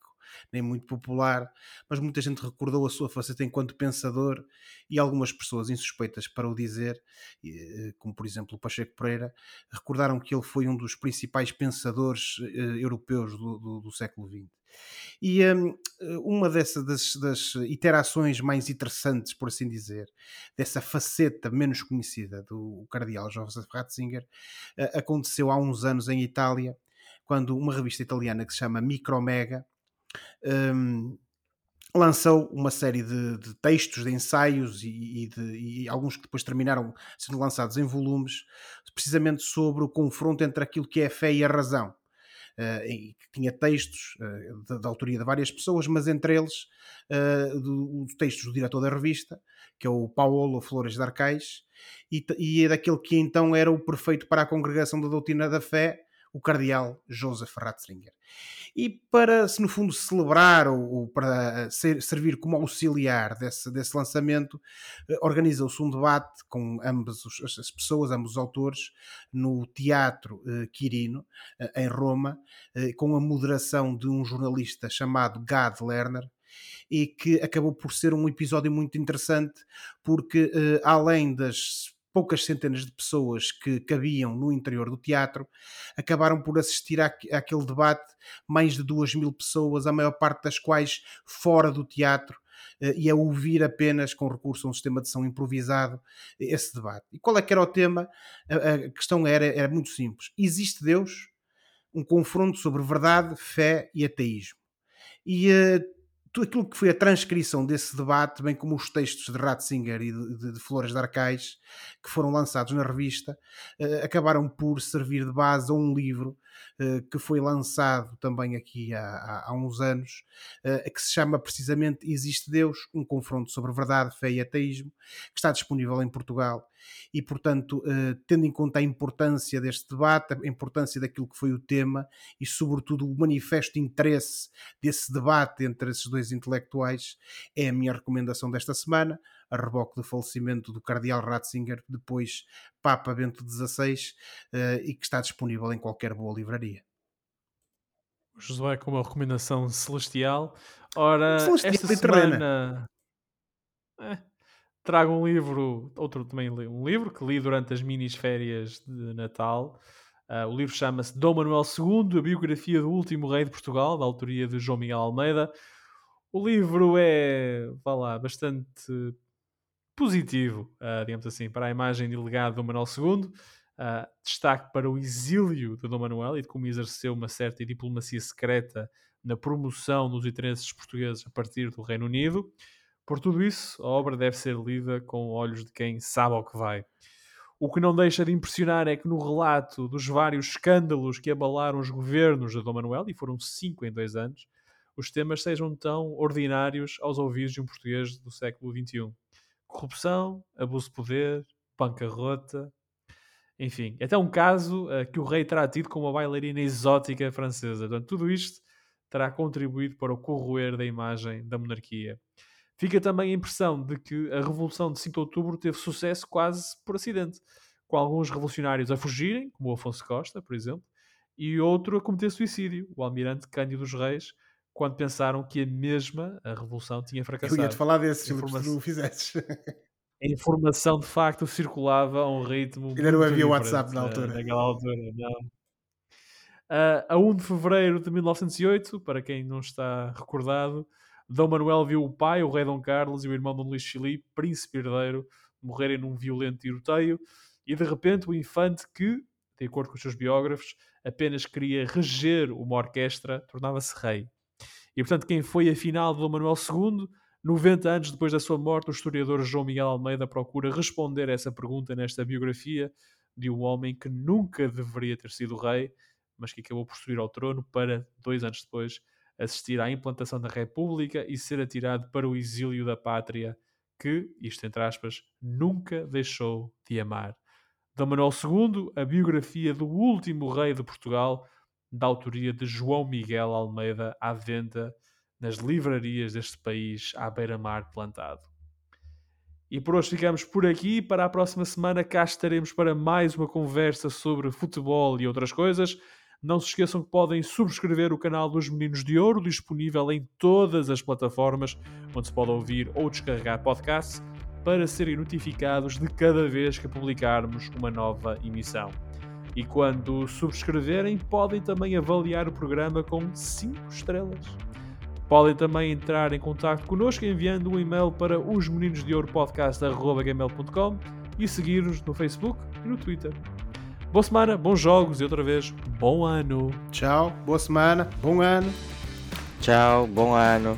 nem muito popular, mas muita gente recordou a sua faceta enquanto pensador e algumas pessoas insuspeitas para o dizer, eh, como por exemplo o Pacheco Pereira, recordaram que ele foi um dos principais pensadores eh, europeus do, do, do século XX. E um, uma dessas das, das, iterações mais interessantes, por assim dizer, dessa faceta menos conhecida do cardeal Joseph Ratzinger, uh, aconteceu há uns anos em Itália, quando uma revista italiana que se chama Micromega um, lançou uma série de, de, textos, de ensaios e, e, de, e, alguns que depois terminaram sendo lançados em volumes, precisamente sobre o confronto entre aquilo que é a fé e a razão. Uh, e que tinha textos uh, da autoria de várias pessoas, mas entre eles uh, do textos do diretor da revista, que é o Paulo Flores de Arcais, e, e é daquele que então era o perfeito para a congregação da doutrina da fé, o cardeal Joseph Ratzinger. E para, se no fundo, celebrar ou, ou para ser, servir como auxiliar desse, desse lançamento, eh, organiza-se um debate com ambas as pessoas, ambos os autores, no Teatro eh, Quirino, eh, em Roma, eh, com a moderação de um jornalista chamado Gad Lerner, e que acabou por ser um episódio muito interessante, porque eh, além das poucas centenas de pessoas que cabiam no interior do teatro, acabaram por assistir àquele debate mais de duas mil pessoas, a maior parte das quais fora do teatro, eh, e a ouvir apenas com recurso a um sistema de som improvisado esse debate. E qual é que era o tema? A, questão era, era muito simples. Existe Deus? Um confronto sobre verdade, fé e ateísmo. E tudo aquilo que foi a transcrição desse debate, bem como os textos de Ratzinger e de, de, de Flores de Arcais, que foram lançados na revista, uh, acabaram por servir de base a um livro que foi lançado também aqui há, há, uns anos, uh, que se chama precisamente Existe Deus? Um confronto sobre verdade, fé e ateísmo, que está disponível em Portugal e, portanto, eh, tendo em conta a importância deste debate, a importância daquilo que foi o tema e, sobretudo, o manifesto interesse desse debate entre esses dois intelectuais, é a minha recomendação desta semana, a reboque do falecimento do Cardeal Ratzinger, depois Papa Bento XVI, eh, e que está disponível em qualquer boa livraria. Josué com uma recomendação celestial. Ora, celestial esta semana... É, trago um livro, outro também um livro que li durante as minis férias de Natal. Uh, o livro chama-se Dom Manuel II, a biografia do último rei de Portugal, da autoria de João Miguel Almeida. O livro é, vá lá, bastante positivo, uh, digamos assim, para a imagem e legado de Dom Manuel II. Uh, ah, destaque para o exílio de Dom Manuel e de como exerceu uma certa diplomacia secreta na promoção dos interesses portugueses a partir do Reino Unido. Por tudo isso, a obra deve ser lida com olhos de quem sabe ao que vai. O que não deixa de impressionar é que no relato dos vários escândalos que abalaram os governos de Dom Manuel, e foram cinco em dois anos, os temas sejam tão ordinários aos ouvidos de um português do século XXI. Corrupção, abuso de poder, bancarrota, enfim, até um caso uh, que o rei terá tido com uma bailarina exótica francesa. Portanto, tudo isto terá contribuído para o corroer da imagem da monarquia. Fica também a impressão de que a Revolução de 5 de Outubro teve sucesso quase por acidente, com alguns revolucionários a fugirem, como o Afonso Costa, por exemplo, e outro a cometer suicídio, o almirante Cândido dos Reis, quando pensaram que a mesma a Revolução tinha fracassado. Eu ia-te falar desse, Informação... se tu fizesses. [LAUGHS] A informação, de facto, circulava a um ritmo Ainda não havia WhatsApp na altura. Naquela altura, não. Uh, a 1 de fevereiro de 1908, para quem não está recordado, Dom Manuel viu o pai, o rei Dom Carlos e o irmão Dom Luís Filipe, príncipe herdeiro, morrerem num violento tiroteio e de repente o infante que, de acordo com os seus biógrafos, apenas queria reger uma orquestra, tornava-se rei. E portanto quem foi afinal Dom Manuel II, 90 anos depois da sua morte, o historiador João Miguel Almeida procura responder a essa pergunta nesta biografia de um homem que nunca deveria ter sido rei, mas que acabou por subir ao trono para, dois anos depois, assistir à implantação da República e ser atirado para o exílio da pátria, que, isto entre aspas, nunca deixou de amar. Dom Manuel II, a biografia do último rei de Portugal, da autoria de João Miguel Almeida, à venda nas livrarias deste país à beira-mar plantado. E por hoje ficamos por aqui. Para a próxima semana cá estaremos para mais uma conversa sobre futebol e outras coisas. Não se esqueçam que podem subscrever o canal dos Meninos de Ouro, disponível em todas as plataformas onde se pode ouvir ou descarregar podcasts, para serem notificados de cada vez que publicarmos uma nova emissão. E quando subscreverem, podem também avaliar o programa com 5 estrelas. Podem também entrar em contato connosco enviando um e-mail para osmeninosdeouropodcast.gmail.com e seguir-nos no Facebook e no Twitter. Boa semana, bons jogos e outra vez, bom ano. Tchau, boa semana, bom ano. Tchau, bom ano.